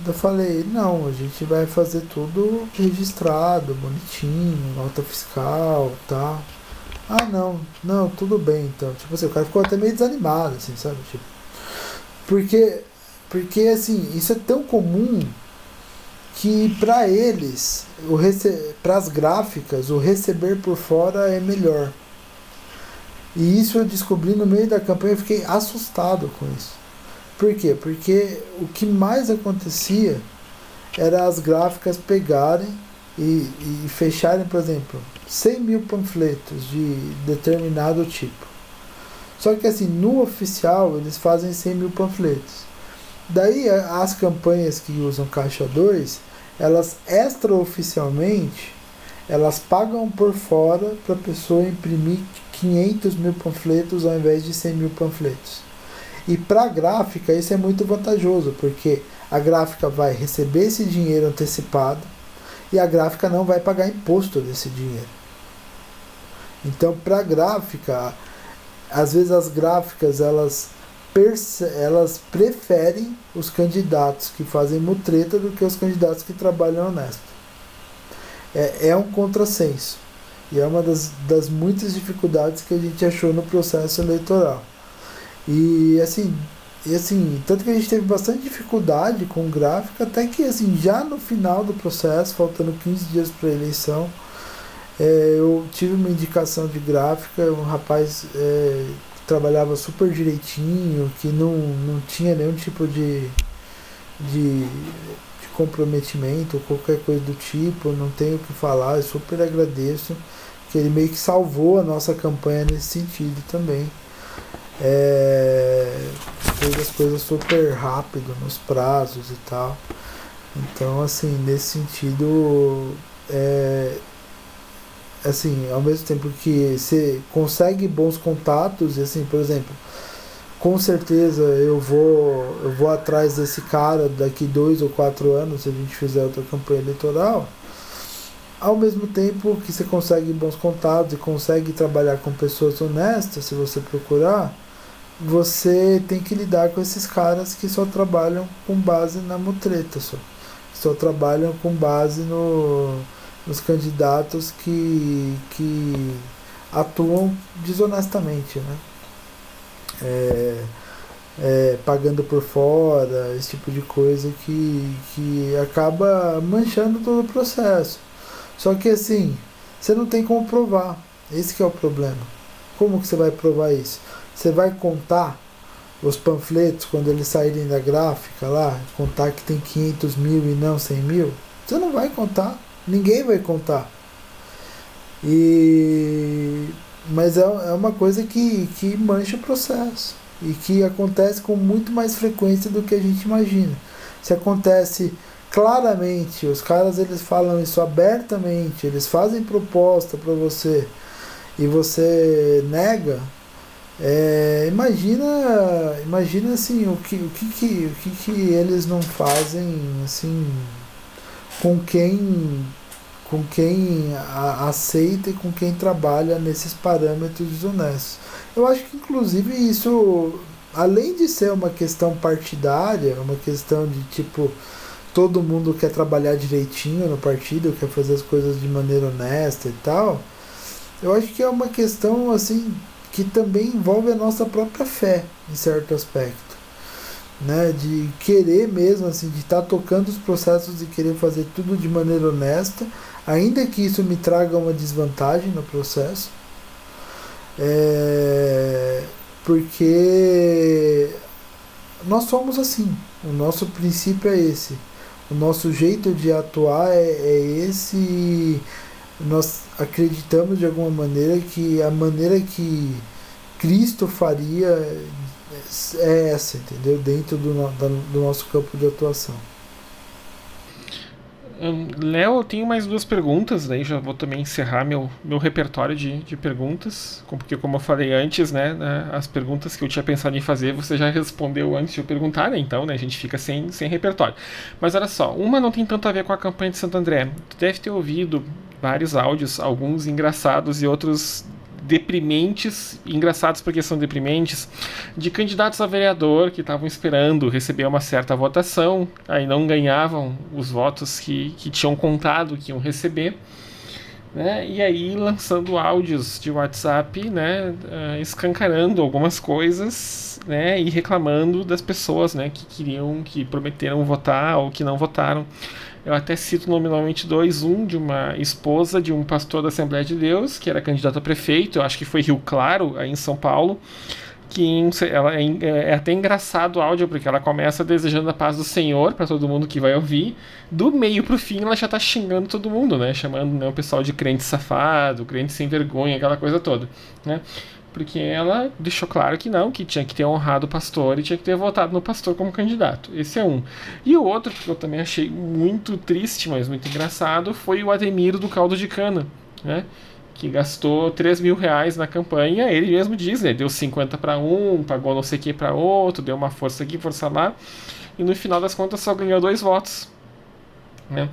Eu falei, não, a gente vai fazer tudo registrado, bonitinho, nota fiscal, tá? Ah, não, não, tudo bem, então. Tipo assim, o cara ficou até meio desanimado, assim, sabe? Tipo, porque, porque assim, isso é tão comum que para eles, para as gráficas, o receber por fora é melhor. E isso eu descobri no meio da campanha, eu fiquei assustado com isso. Por quê? Porque o que mais acontecia era as gráficas pegarem e, e fecharem, por exemplo, 100 mil panfletos de determinado tipo. Só que assim, no oficial eles fazem 100 mil panfletos. Daí as campanhas que usam caixa 2, elas extraoficialmente, elas pagam por fora para a pessoa imprimir 500 mil panfletos ao invés de 100 mil panfletos. E para a gráfica isso é muito vantajoso, porque a gráfica vai receber esse dinheiro antecipado e a gráfica não vai pagar imposto desse dinheiro. Então, para a gráfica, às vezes as gráficas elas, elas preferem os candidatos que fazem mutreta do que os candidatos que trabalham honesto. É, é um contrassenso. E é uma das, das muitas dificuldades que a gente achou no processo eleitoral. E assim, e assim, tanto que a gente teve bastante dificuldade com o gráfico, até que assim, já no final do processo, faltando 15 dias para a eleição, é, eu tive uma indicação de gráfica, um rapaz é, que trabalhava super direitinho, que não, não tinha nenhum tipo de, de, de comprometimento ou qualquer coisa do tipo, não tenho o que falar, eu super agradeço, que ele meio que salvou a nossa campanha nesse sentido também é, fez as coisas super rápido nos prazos e tal. Então, assim, nesse sentido, é, assim, ao mesmo tempo que você consegue bons contatos, e assim, por exemplo, com certeza eu vou, eu vou atrás desse cara daqui dois ou quatro anos se a gente fizer outra campanha eleitoral. Ao mesmo tempo que você consegue bons contatos e consegue trabalhar com pessoas honestas, se você procurar, você tem que lidar com esses caras que só trabalham com base na mutreta, só, só trabalham com base no, nos candidatos que, que atuam desonestamente, né? É, é, pagando por fora, esse tipo de coisa que, que acaba manchando todo o processo. Só que assim, você não tem como provar. Esse é o problema. Como que você vai provar isso? Você vai contar os panfletos quando eles saírem da gráfica lá, contar que tem 500 mil e não 100 mil? Você não vai contar. Ninguém vai contar. E mas é, é uma coisa que, que mancha o processo e que acontece com muito mais frequência do que a gente imagina. Se acontece claramente, os caras eles falam isso abertamente, eles fazem proposta para você e você nega, é, imagina, imagina assim o que, o que, que, o que, que eles não fazem assim com quem com quem a, aceita e com quem trabalha nesses parâmetros desonestos. Eu acho que inclusive isso, além de ser uma questão partidária, uma questão de tipo todo mundo quer trabalhar direitinho no partido, quer fazer as coisas de maneira honesta e tal. Eu acho que é uma questão assim que também envolve a nossa própria fé, em certo aspecto. Né, de querer mesmo, assim, de estar tá tocando os processos e querer fazer tudo de maneira honesta, ainda que isso me traga uma desvantagem no processo. É, porque nós somos assim, o nosso princípio é esse, o nosso jeito de atuar é, é esse. Nós acreditamos de alguma maneira que a maneira que Cristo faria é essa, entendeu? Dentro do, do nosso campo de atuação. Léo, eu tenho mais duas perguntas, daí já vou também encerrar meu, meu repertório de, de perguntas, porque como eu falei antes, né, né, as perguntas que eu tinha pensado em fazer você já respondeu antes de eu perguntar, né, então né, a gente fica sem, sem repertório. Mas olha só, uma não tem tanto a ver com a campanha de Santo André. Tu deve ter ouvido vários áudios, alguns engraçados e outros deprimentes, engraçados porque são deprimentes, de candidatos a vereador que estavam esperando receber uma certa votação, aí não ganhavam os votos que, que tinham contado que iam receber. Né? E aí lançando áudios de WhatsApp, né, uh, escancarando algumas coisas, né, e reclamando das pessoas, né, que queriam, que prometeram votar ou que não votaram. Eu até cito nominalmente dois, um de uma esposa de um pastor da Assembleia de Deus, que era candidato a prefeito, eu acho que foi Rio Claro, aí em São Paulo, que ela é, é, até engraçado o áudio, porque ela começa desejando a paz do Senhor para todo mundo que vai ouvir, do meio pro fim ela já tá xingando todo mundo, né, chamando né, o pessoal de crente safado, crente sem vergonha, aquela coisa toda, né porque ela deixou claro que não, que tinha que ter honrado o pastor e tinha que ter votado no pastor como candidato. Esse é um. E o outro, que eu também achei muito triste, mas muito engraçado, foi o Ademiro do Caldo de Cana, né? Que gastou 3 mil reais na campanha, ele mesmo diz, né? Deu 50 para um, pagou não sei o que para outro, deu uma força aqui, força lá, e no final das contas só ganhou dois votos, né?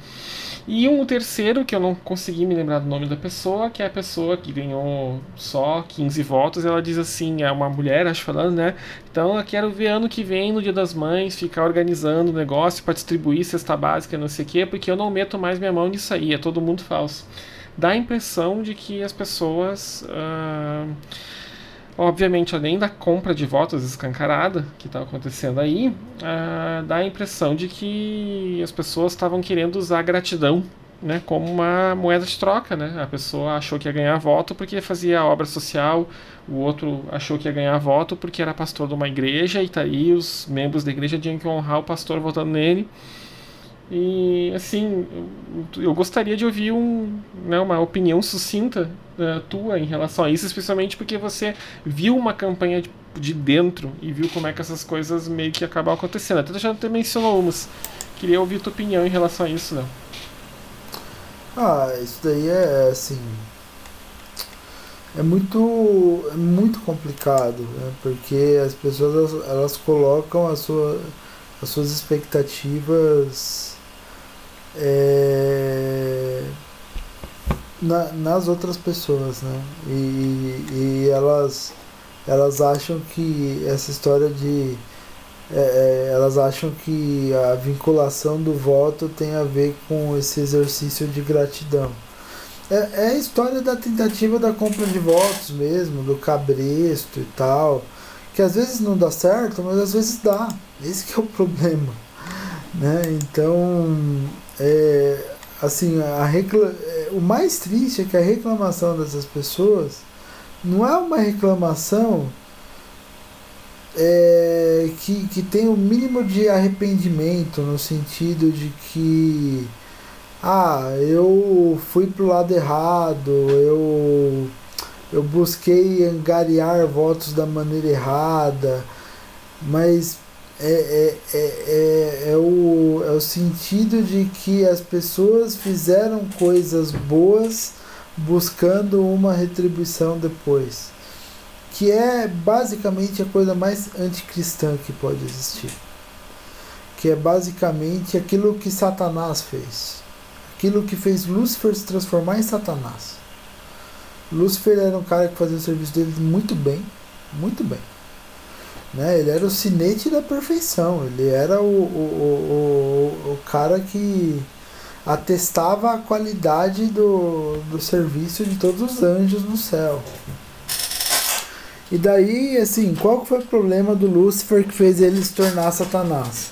E um terceiro, que eu não consegui me lembrar do nome da pessoa, que é a pessoa que ganhou só 15 votos. Ela diz assim: é uma mulher, acho falando, né? Então eu quero ver ano que vem, no Dia das Mães, ficar organizando o negócio para distribuir cesta básica, não sei o quê, porque eu não meto mais minha mão nisso aí, é todo mundo falso. Dá a impressão de que as pessoas. Uh Obviamente, além da compra de votos escancarada que está acontecendo aí, ah, dá a impressão de que as pessoas estavam querendo usar a gratidão né, como uma moeda de troca. Né? A pessoa achou que ia ganhar voto porque fazia obra social, o outro achou que ia ganhar voto porque era pastor de uma igreja e tá aí os membros da igreja tinham que honrar o pastor votando nele. E assim, eu, gostaria de ouvir um, né, uma opinião sucinta uh, tua em relação a isso, especialmente porque você viu uma campanha de, de, dentro e viu como é que essas coisas meio que acabam acontecendo. Até já até mencionou umas. Queria ouvir tua opinião em relação a isso, né? Ah, isso daí é assim. É muito, é muito complicado, né? porque as pessoas elas colocam a sua, as suas expectativas é, na, nas outras pessoas, né? E, e elas, elas acham que essa história de. É, é, elas acham que a vinculação do voto tem a ver com esse exercício de gratidão. É, é a história da tentativa da compra de votos mesmo, do cabresto e tal, que às vezes não dá certo, mas às vezes dá. Esse que é o problema. Né? Então, é, assim, a recla... É, o mais triste é que a reclamação dessas pessoas não é uma reclamação é, que, que tem o um mínimo de arrependimento no sentido de que ah, eu fui pro lado errado, eu, eu busquei angariar votos da maneira errada, mas é, é, é, é, é, o, é o sentido de que as pessoas fizeram coisas boas buscando uma retribuição depois. Que é basicamente a coisa mais anticristã que pode existir. Que é basicamente aquilo que Satanás fez. Aquilo que fez Lúcifer se transformar em Satanás. Lúcifer era um cara que fazia o serviço dele muito bem, muito bem. Né? Ele era o cinete da perfeição, ele era o, o, o, o cara que atestava a qualidade do, do serviço de todos os anjos no céu. E daí, assim, qual foi o problema do Lúcifer que fez ele se tornar Satanás?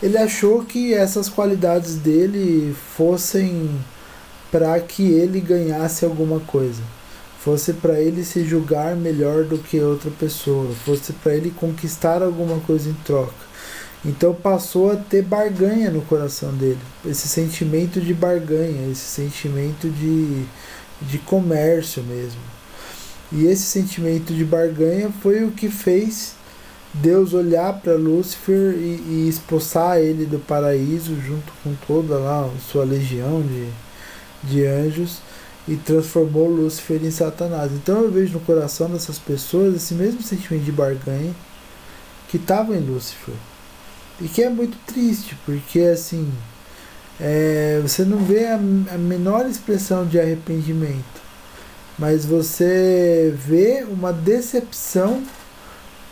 Ele achou que essas qualidades dele fossem para que ele ganhasse alguma coisa fosse para ele se julgar melhor do que outra pessoa, fosse para ele conquistar alguma coisa em troca. Então passou a ter barganha no coração dele, esse sentimento de barganha, esse sentimento de, de comércio mesmo. E esse sentimento de barganha foi o que fez Deus olhar para Lúcifer e, e expulsar ele do paraíso junto com toda lá sua legião de, de anjos e transformou Lúcifer em Satanás. Então eu vejo no coração dessas pessoas esse mesmo sentimento de barganha que estava em Lúcifer. E que é muito triste, porque assim, é, você não vê a, a menor expressão de arrependimento, mas você vê uma decepção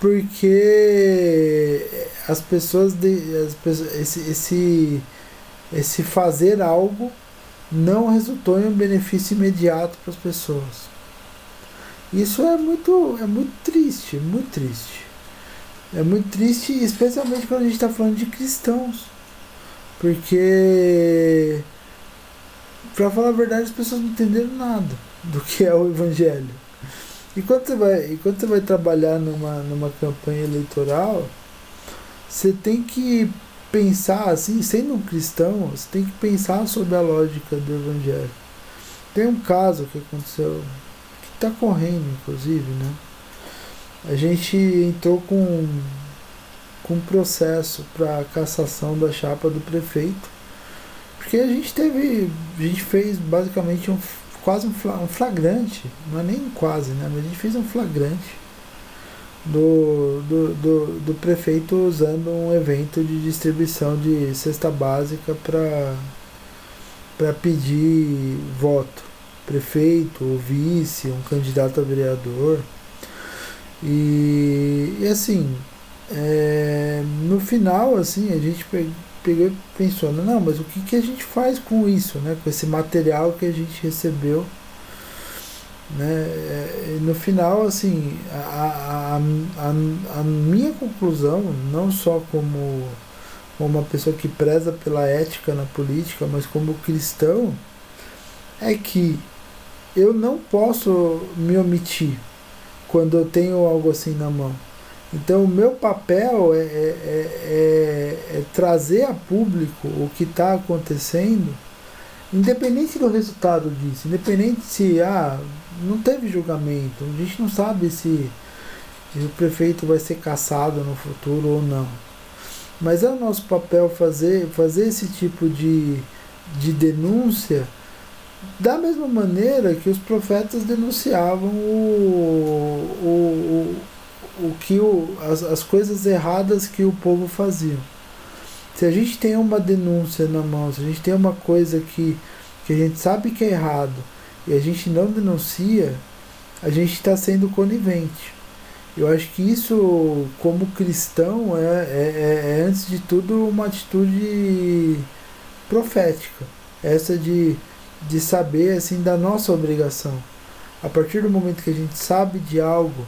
porque as pessoas, de, as pessoas esse, esse, esse fazer algo não resultou em um benefício imediato para as pessoas. Isso é muito, é muito triste, muito triste. É muito triste, especialmente quando a gente está falando de cristãos. Porque, para falar a verdade, as pessoas não entenderam nada do que é o Evangelho. E quando você vai, e quando você vai trabalhar numa, numa campanha eleitoral, você tem que pensar assim, sendo um cristão, você tem que pensar sobre a lógica do evangelho. Tem um caso que aconteceu, que está correndo, inclusive, né? A gente entrou com, com um processo para cassação da chapa do prefeito, porque a gente teve, a gente fez basicamente um quase um flagrante, não é nem quase, né? Mas a gente fez um flagrante do, do, do, do, prefeito usando um evento de distribuição de cesta básica para pedir voto. Prefeito, ou vice, um candidato a vereador. E, e assim, é, no final, assim, a gente pegou e pensou, não, mas o que, que a gente faz com isso, né? Com esse material que a gente recebeu né? É, no final, assim, a, a, a, a minha conclusão, não só como uma pessoa que preza pela ética na política, mas como cristão, é que eu não posso me omitir quando eu tenho algo assim na mão. Então, o meu papel é, é, é, é trazer a público o que está acontecendo, independente do resultado disso, independente se ah, não teve julgamento. A gente não sabe se, se o prefeito vai ser caçado no futuro ou não. Mas é o nosso papel fazer, fazer esse tipo de, de denúncia da mesma maneira que os profetas denunciavam o, o, o, o que o, as, as coisas erradas que o povo fazia. Se a gente tem uma denúncia na mão, se a gente tem uma coisa que, que a gente sabe que é errado, e a gente não denuncia, a gente está sendo conivente. Eu acho que isso, como cristão, é, é, é, antes de tudo uma atitude profética. Essa de, de saber assim da nossa obrigação. A partir do momento que a gente sabe de algo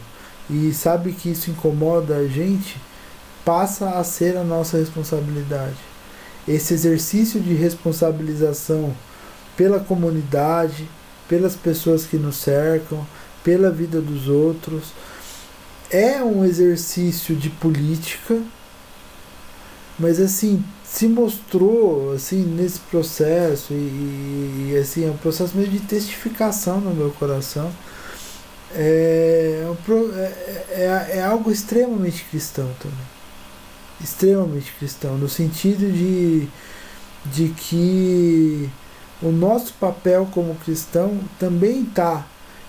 e sabe que isso incomoda a gente, passa a ser a nossa responsabilidade. Esse exercício de responsabilização pela comunidade, pelas pessoas que nos cercam, pela vida dos outros. É um exercício de política, mas assim se mostrou assim nesse processo e, e assim é um processo meio de testificação no meu coração. É, é, é, é, é algo extremamente cristão também. extremamente cristão, no sentido de, de que o nosso papel como cristão também está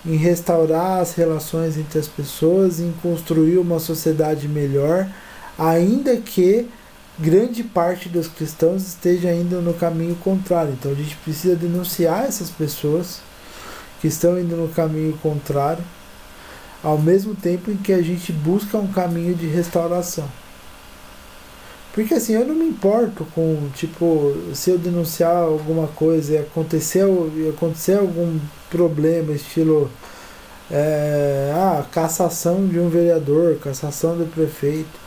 em restaurar as relações entre as pessoas, em construir uma sociedade melhor, ainda que grande parte dos cristãos esteja indo no caminho contrário. Então a gente precisa denunciar essas pessoas que estão indo no caminho contrário, ao mesmo tempo em que a gente busca um caminho de restauração. Porque assim, eu não me importo com, tipo, se eu denunciar alguma coisa e acontecer, e acontecer algum problema, estilo é, ah, cassação de um vereador, cassação do prefeito.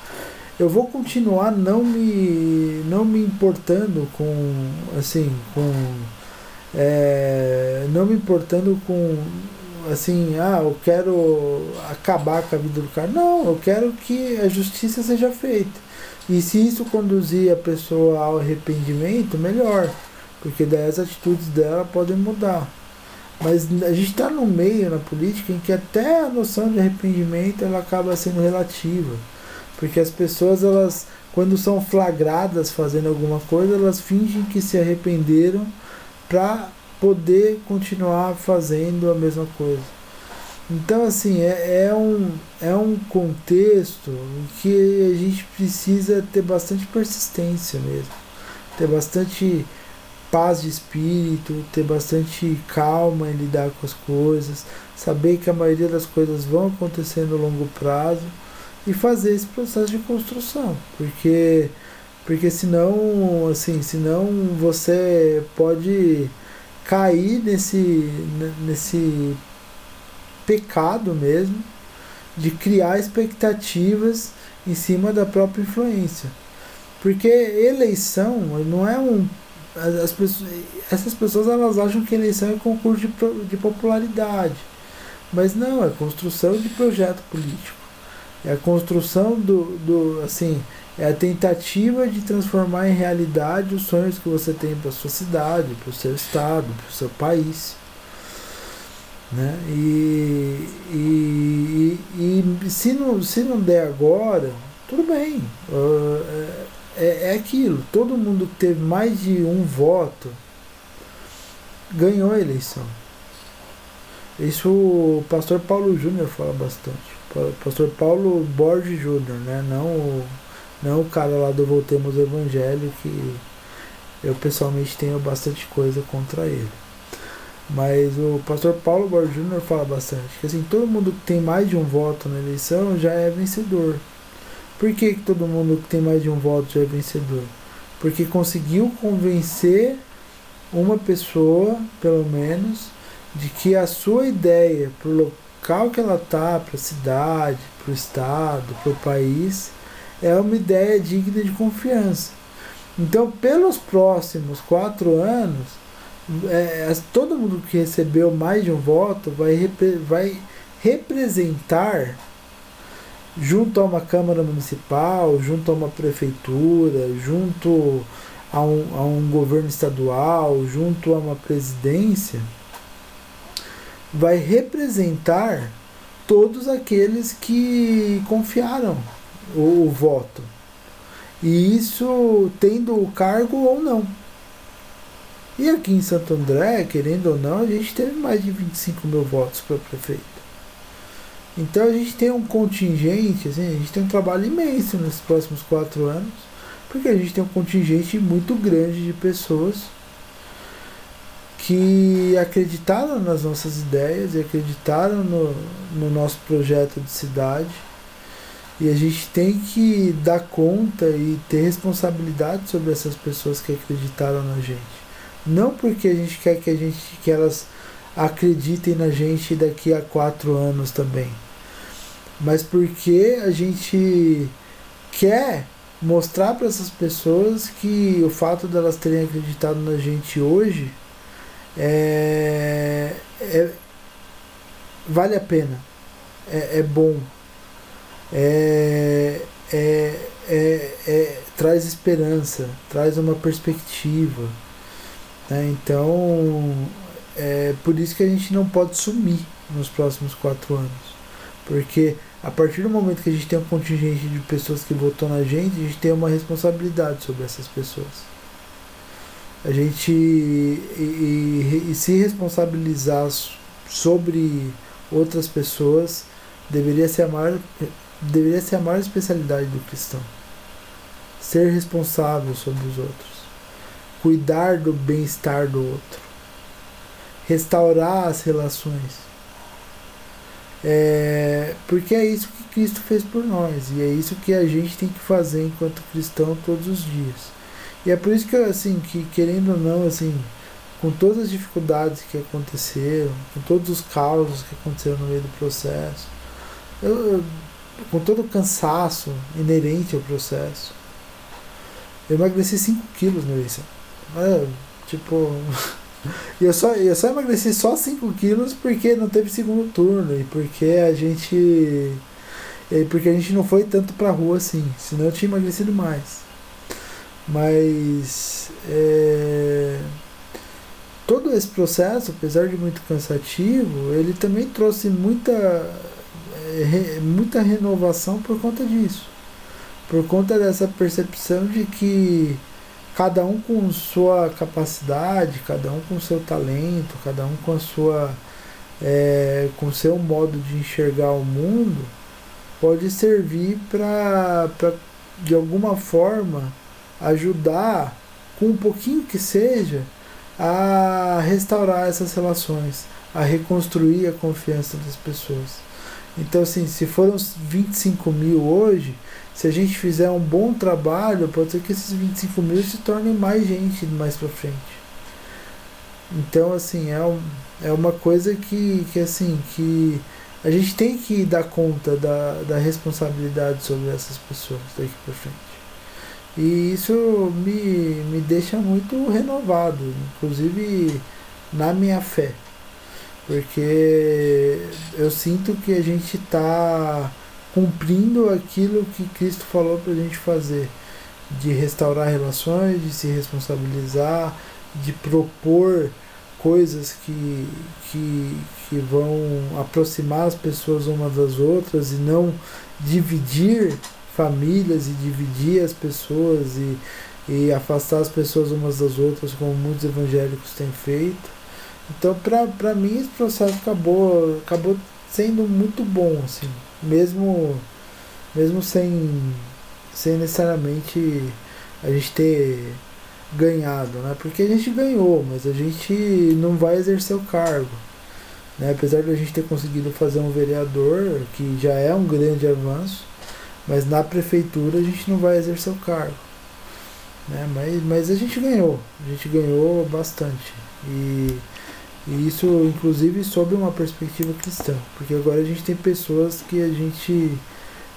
Eu vou continuar não me, não me importando com, assim, com, é, não me importando com, assim, ah, eu quero acabar com a vida do cara. Não, eu quero que a justiça seja feita. E se isso conduzir a pessoa ao arrependimento, melhor, porque daí as atitudes dela podem mudar. Mas a gente está no meio na política em que até a noção de arrependimento ela acaba sendo relativa. Porque as pessoas, elas, quando são flagradas fazendo alguma coisa, elas fingem que se arrependeram para poder continuar fazendo a mesma coisa. Então, assim, é, é, um, é um contexto que a gente precisa ter bastante persistência mesmo, ter bastante paz de espírito, ter bastante calma em lidar com as coisas, saber que a maioria das coisas vão acontecer no longo prazo e fazer esse processo de construção, porque porque senão, assim, senão você pode cair nesse nesse pecado mesmo de criar expectativas em cima da própria influência. Porque eleição não é um. As pessoas, essas pessoas elas acham que eleição é concurso de, de popularidade. Mas não, é construção de projeto político. É a construção do, do. assim, é a tentativa de transformar em realidade os sonhos que você tem para sua cidade, para o seu estado, para o seu país. Né? E, e, e, e, se, não, se não der agora, tudo bem. Uh, é, é aquilo. Todo mundo que teve mais de um voto ganhou a eleição. Isso o pastor Paulo Júnior fala bastante. Pastor Paulo Borges Júnior, né? Não o, não o cara lá do Voltemos Evangelho, que eu pessoalmente tenho bastante coisa contra ele. Mas o pastor Paulo Borges Júnior fala bastante que assim, todo mundo que tem mais de um voto na eleição já é vencedor. Por que, que todo mundo que tem mais de um voto já é vencedor? Porque conseguiu convencer uma pessoa, pelo menos, de que a sua ideia para o local que ela está, para a cidade, para o estado, para o país, é uma ideia digna de confiança. Então, pelos próximos quatro anos, é, todo mundo que recebeu mais de um voto vai, repre, vai representar junto a uma Câmara Municipal, junto a uma prefeitura, junto a um, a um governo estadual, junto a uma presidência, vai representar todos aqueles que confiaram o, o voto. E isso tendo o cargo ou não. E aqui em Santo André, querendo ou não, a gente teve mais de 25 mil votos para prefeito. Então a gente tem um contingente, assim, a gente tem um trabalho imenso nesses próximos quatro anos, porque a gente tem um contingente muito grande de pessoas que acreditaram nas nossas ideias e acreditaram no, no nosso projeto de cidade. E a gente tem que dar conta e ter responsabilidade sobre essas pessoas que acreditaram na gente. Não porque a gente quer que, a gente, que elas acreditem na gente daqui a quatro anos também, mas porque a gente quer mostrar para essas pessoas que o fato delas terem acreditado na gente hoje é, é vale a pena, é, é bom, é, é, é, é, traz esperança, traz uma perspectiva. Né? Então, é por isso que a gente não pode sumir nos próximos quatro anos. Porque a partir do momento que a gente tem um contingente de pessoas que votou na gente, a gente tem uma responsabilidade sobre essas pessoas. A gente e, e, e se responsabilizar sobre outras pessoas deveria ser a maior, deveria ser a maior especialidade do cristão. Ser responsável sobre os outros. Cuidar do bem-estar do outro. Restaurar as relações é, porque é isso que Cristo fez por nós e é isso que a gente tem que fazer enquanto cristão todos os dias. E é por isso que assim, que querendo ou não, assim, com todas as dificuldades que aconteceram, com todos os causos que aconteceram no meio do processo, eu, com todo o cansaço inerente ao processo, eu emagreci 5 quilos, Melissa. Tipo, E <laughs> eu só, eu só emagreci só 5 quilos porque não teve segundo turno e porque a gente. E porque a gente não foi tanto pra rua assim, senão eu tinha emagrecido mais. Mas. É, todo esse processo, apesar de muito cansativo, ele também trouxe muita, é, muita renovação por conta disso. Por conta dessa percepção de que cada um com sua capacidade, cada um com seu talento, cada um com a sua é, com seu modo de enxergar o mundo, pode servir para de alguma forma ajudar com um pouquinho que seja a restaurar essas relações, a reconstruir a confiança das pessoas. Então, assim, se foram 25 mil hoje, se a gente fizer um bom trabalho, pode ser que esses 25 mil se tornem mais gente mais pra frente. Então, assim, é, um, é uma coisa que, que, assim, que a gente tem que dar conta da, da responsabilidade sobre essas pessoas daqui pra frente. E isso me, me deixa muito renovado, inclusive na minha fé. Porque eu sinto que a gente está cumprindo aquilo que Cristo falou para a gente fazer, de restaurar relações, de se responsabilizar, de propor coisas que, que, que vão aproximar as pessoas umas das outras e não dividir famílias e dividir as pessoas e, e afastar as pessoas umas das outras, como muitos evangélicos têm feito. Então, para mim, esse processo acabou, acabou sendo muito bom, assim mesmo mesmo sem sem necessariamente a gente ter ganhado, né? Porque a gente ganhou, mas a gente não vai exercer o cargo. Né? Apesar de a gente ter conseguido fazer um vereador, que já é um grande avanço, mas na prefeitura a gente não vai exercer o cargo. Né? Mas, mas a gente ganhou, a gente ganhou bastante. E e isso, inclusive, sob uma perspectiva cristã, porque agora a gente tem pessoas que a gente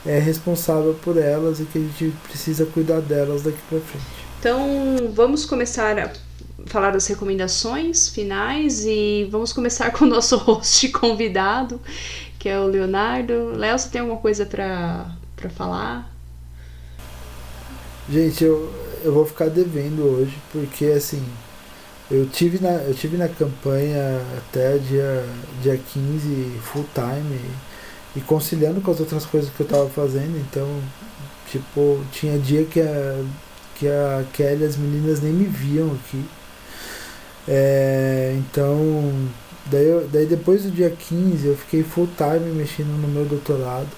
é responsável por elas e que a gente precisa cuidar delas daqui para frente. Então, vamos começar a falar das recomendações finais e vamos começar <laughs> com o nosso host convidado, que é o Leonardo. Léo, você tem alguma coisa para falar? Gente, eu, eu vou ficar devendo hoje, porque assim, eu tive na, eu tive na campanha até dia, dia 15 full time e, e conciliando com as outras coisas que eu tava fazendo, então tipo, tinha dia que a, que a Kelly e as meninas nem me viam aqui. É, então, daí, eu, daí depois do dia 15 eu fiquei full time mexendo no meu doutorado.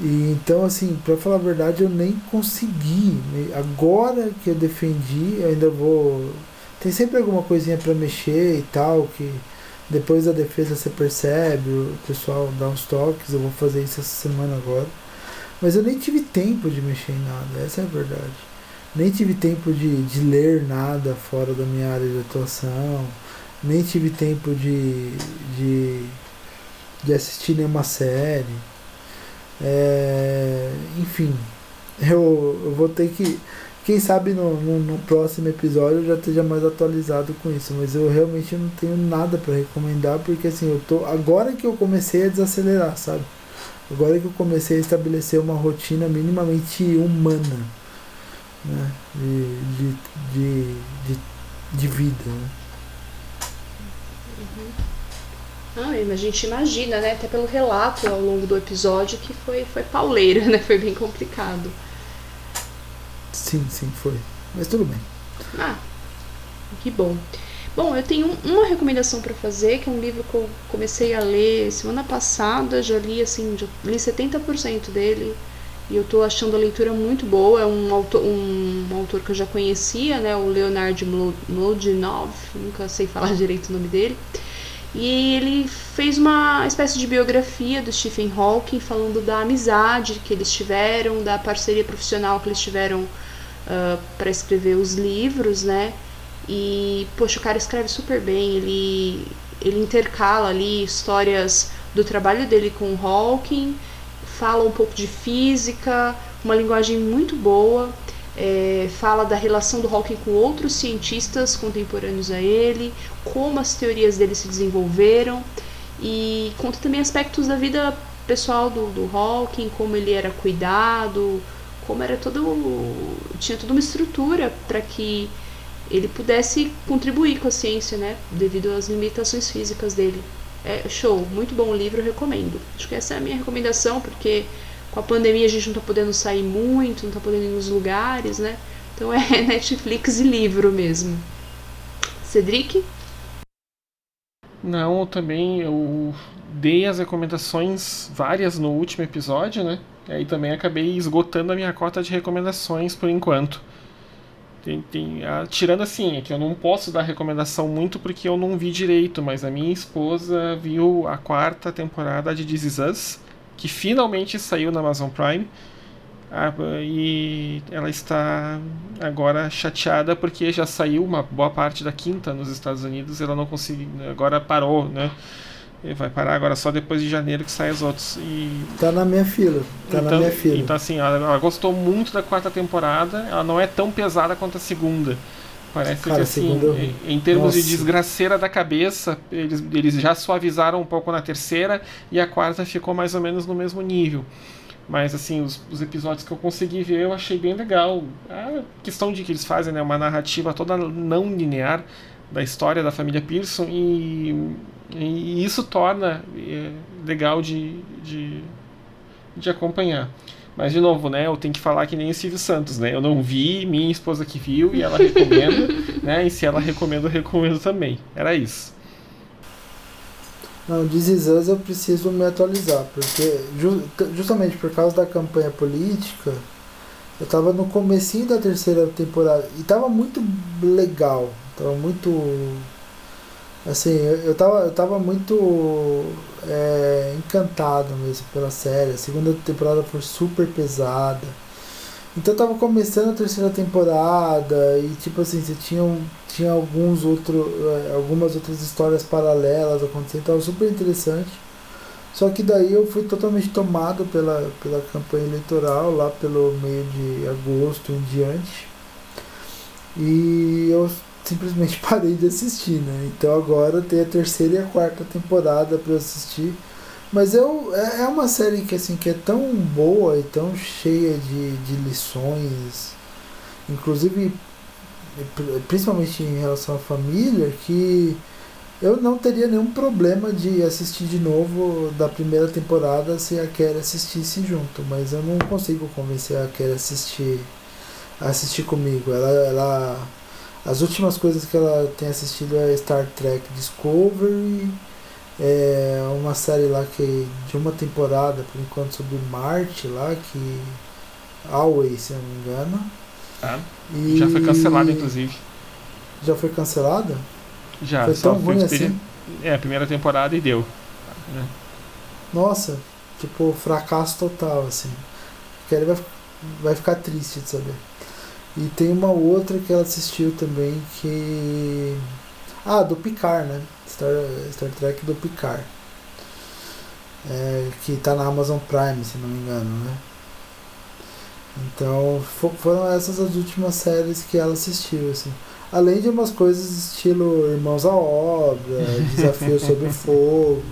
E então, assim, para falar a verdade, eu nem consegui. Agora que eu defendi, eu ainda vou. Tem sempre alguma coisinha para mexer e tal, que depois da defesa você percebe, o pessoal dá uns toques, eu vou fazer isso essa semana agora. Mas eu nem tive tempo de mexer em nada, essa é a verdade. Nem tive tempo de, de ler nada fora da minha área de atuação, nem tive tempo de, de, de assistir nenhuma série. É, enfim, eu, eu vou ter que. Quem sabe no, no, no, próximo episódio eu já esteja mais atualizado com isso, mas eu realmente não tenho nada para recomendar, porque assim, eu tô. Agora que eu comecei a desacelerar, sabe? Agora que eu comecei a estabelecer uma rotina minimamente humana né? de, de, de, de, de vida. Né? Ah, a gente imagina, né? Até pelo relato ao longo do episódio que foi, foi pauleira, né? Foi bem complicado. Sim, sim, foi. Mas tudo bem. Ah, que bom. Bom, eu tenho uma recomendação para fazer, que é um livro que eu comecei a ler semana passada, já li assim, já li 70% dele e eu tô achando a leitura muito boa. É um autor, um, um autor que eu já conhecia, né, o Leonard Mlodinov, nunca sei falar <laughs> direito o nome dele. E ele fez uma espécie de biografia do Stephen Hawking, falando da amizade que eles tiveram, da parceria profissional que eles tiveram uh, para escrever os livros, né? E, poxa, o cara escreve super bem, ele, ele intercala ali histórias do trabalho dele com Hawking, fala um pouco de física, uma linguagem muito boa, é, fala da relação do Hawking com outros cientistas contemporâneos a ele, como as teorias dele se desenvolveram, e conta também aspectos da vida pessoal do, do Hawking, como ele era cuidado, como era todo. tinha toda uma estrutura para que ele pudesse contribuir com a ciência, né? Devido às limitações físicas dele. É show, muito bom livro, recomendo. Acho que essa é a minha recomendação, porque com a pandemia a gente não tá podendo sair muito, não tá podendo ir nos lugares, né? Então é <laughs> Netflix e livro mesmo. Cedric? Não, eu também eu dei as recomendações várias no último episódio, né? E aí também acabei esgotando a minha cota de recomendações por enquanto. Tem, tem, a, tirando assim, é que eu não posso dar recomendação muito porque eu não vi direito, mas a minha esposa viu a quarta temporada de This Is Us, que finalmente saiu na Amazon Prime. e ela está agora chateada porque já saiu uma boa parte da quinta nos Estados Unidos, ela não conseguiu, agora parou, né? Vai parar agora só depois de janeiro que saem os outros. E... Tá na minha fila. Tá então, na minha fila. Então, assim, ela, ela, gostou muito da quarta temporada. Ela não é tão pesada quanto a segunda. Parece Cara, que, assim, em, em termos Nossa. de desgraceira da cabeça, eles, eles já suavizaram um pouco na terceira e a quarta ficou mais ou menos no mesmo nível. Mas, assim, os, os episódios que eu consegui ver eu achei bem legal. A questão de que eles fazem né, uma narrativa toda não linear da história da família Pearson e e isso torna é, legal de, de, de acompanhar. Mas, de novo, né, eu tenho que falar que nem o Silvio Santos, né? Eu não vi, minha esposa que viu e ela recomenda, <laughs> né? E se ela recomenda, eu recomendo também. Era isso. Não, This Is Us eu preciso me atualizar, porque justamente por causa da campanha política, eu tava no comecinho da terceira temporada e tava muito legal, tava muito Assim, eu, eu, tava, eu tava muito é, encantado mesmo pela série. A segunda temporada foi super pesada. Então tava começando a terceira temporada e tipo assim, você tinha, tinha alguns outro, é, algumas outras histórias paralelas acontecendo, tava super interessante. Só que daí eu fui totalmente tomado pela, pela campanha eleitoral, lá pelo meio de agosto em diante. E eu simplesmente <laughs> parei de assistir, né? Então agora tem a terceira e a quarta temporada para assistir. Mas eu, é, é uma série que, assim, que é tão boa e tão cheia de, de lições, inclusive principalmente em relação à família, que eu não teria nenhum problema de assistir de novo da primeira temporada se a Kelly assistisse junto, mas eu não consigo convencer a Kelly a assistir, assistir comigo. Ela, ela as últimas coisas que ela tem assistido é Star Trek Discovery, é uma série lá que de uma temporada, por enquanto, sobre Marte lá, que. Always, se eu não me engano. Ah, e... Já foi cancelada, inclusive. Já foi cancelada? Já, foi tão ruim assim? É, a primeira temporada e deu. É. Nossa, tipo, fracasso total, assim. Que ele vai, vai ficar triste de saber. E tem uma outra que ela assistiu também que. Ah, do Picard, né? Star, Star Trek do Picard. É, que tá na Amazon Prime, se não me engano, né? Então foram essas as últimas séries que ela assistiu, assim. Além de umas coisas estilo Irmãos à Obra, <laughs> Desafio sobre Fogo.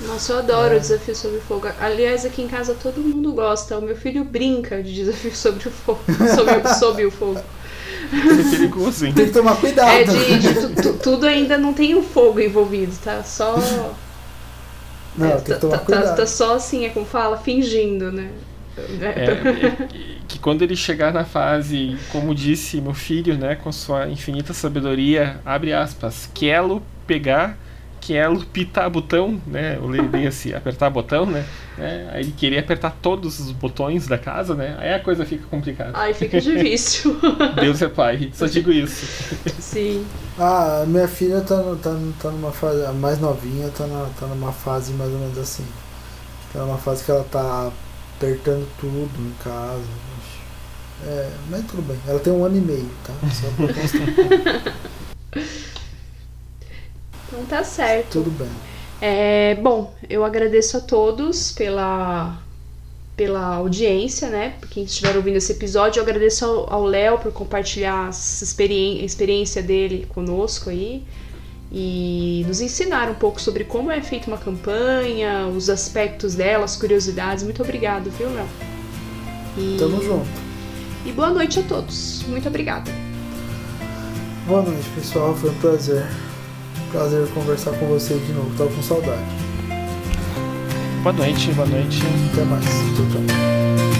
Nossa, eu adoro é. o Desafio sobre Fogo. Aliás, aqui em casa todo mundo gosta. O meu filho brinca de Desafio sobre o Fogo. Sobre, <laughs> sobre o Fogo. É perigoso, hein? Tem que tomar cuidado. É de, de tu, tu, tudo ainda não tem o fogo envolvido, tá? Só <laughs> Não, É, tem que tá, tomar tá- cuidado. tá só assim, é como fala, fingindo, né? É, que quando ele chegar na fase, como disse meu filho, né, com sua infinita sabedoria, abre aspas, quero pegar, quero pitar botão, né, eu leio assim, apertar botão, né, né, aí ele queria apertar todos os botões da casa, né, aí a coisa fica complicada. Ai, fica difícil. <laughs> Deus é pai, só digo isso. Sim. Ah, a minha filha tá, tá, tá numa fase. A mais novinha tá, na, tá numa fase mais ou menos assim. Tá numa fase que ela tá apertando tudo em casa. É, mas tudo bem. Ela tem um ano e meio, tá? Só pra constar. <laughs> Então tá certo. tudo bem. É, bom, eu agradeço a todos pela, pela audiência, né? Por quem estiver ouvindo esse episódio. Eu agradeço ao Léo por compartilhar a experiência dele conosco aí. E nos ensinar um pouco sobre como é feita uma campanha, os aspectos dela, as curiosidades. Muito obrigado, viu, Léo? E, Tamo junto. e boa noite a todos. Muito obrigada. Boa noite, pessoal. Foi um prazer. Prazer conversar com vocês de novo. Tava com saudade. Boa noite, boa noite. Até mais. Tchau, tchau.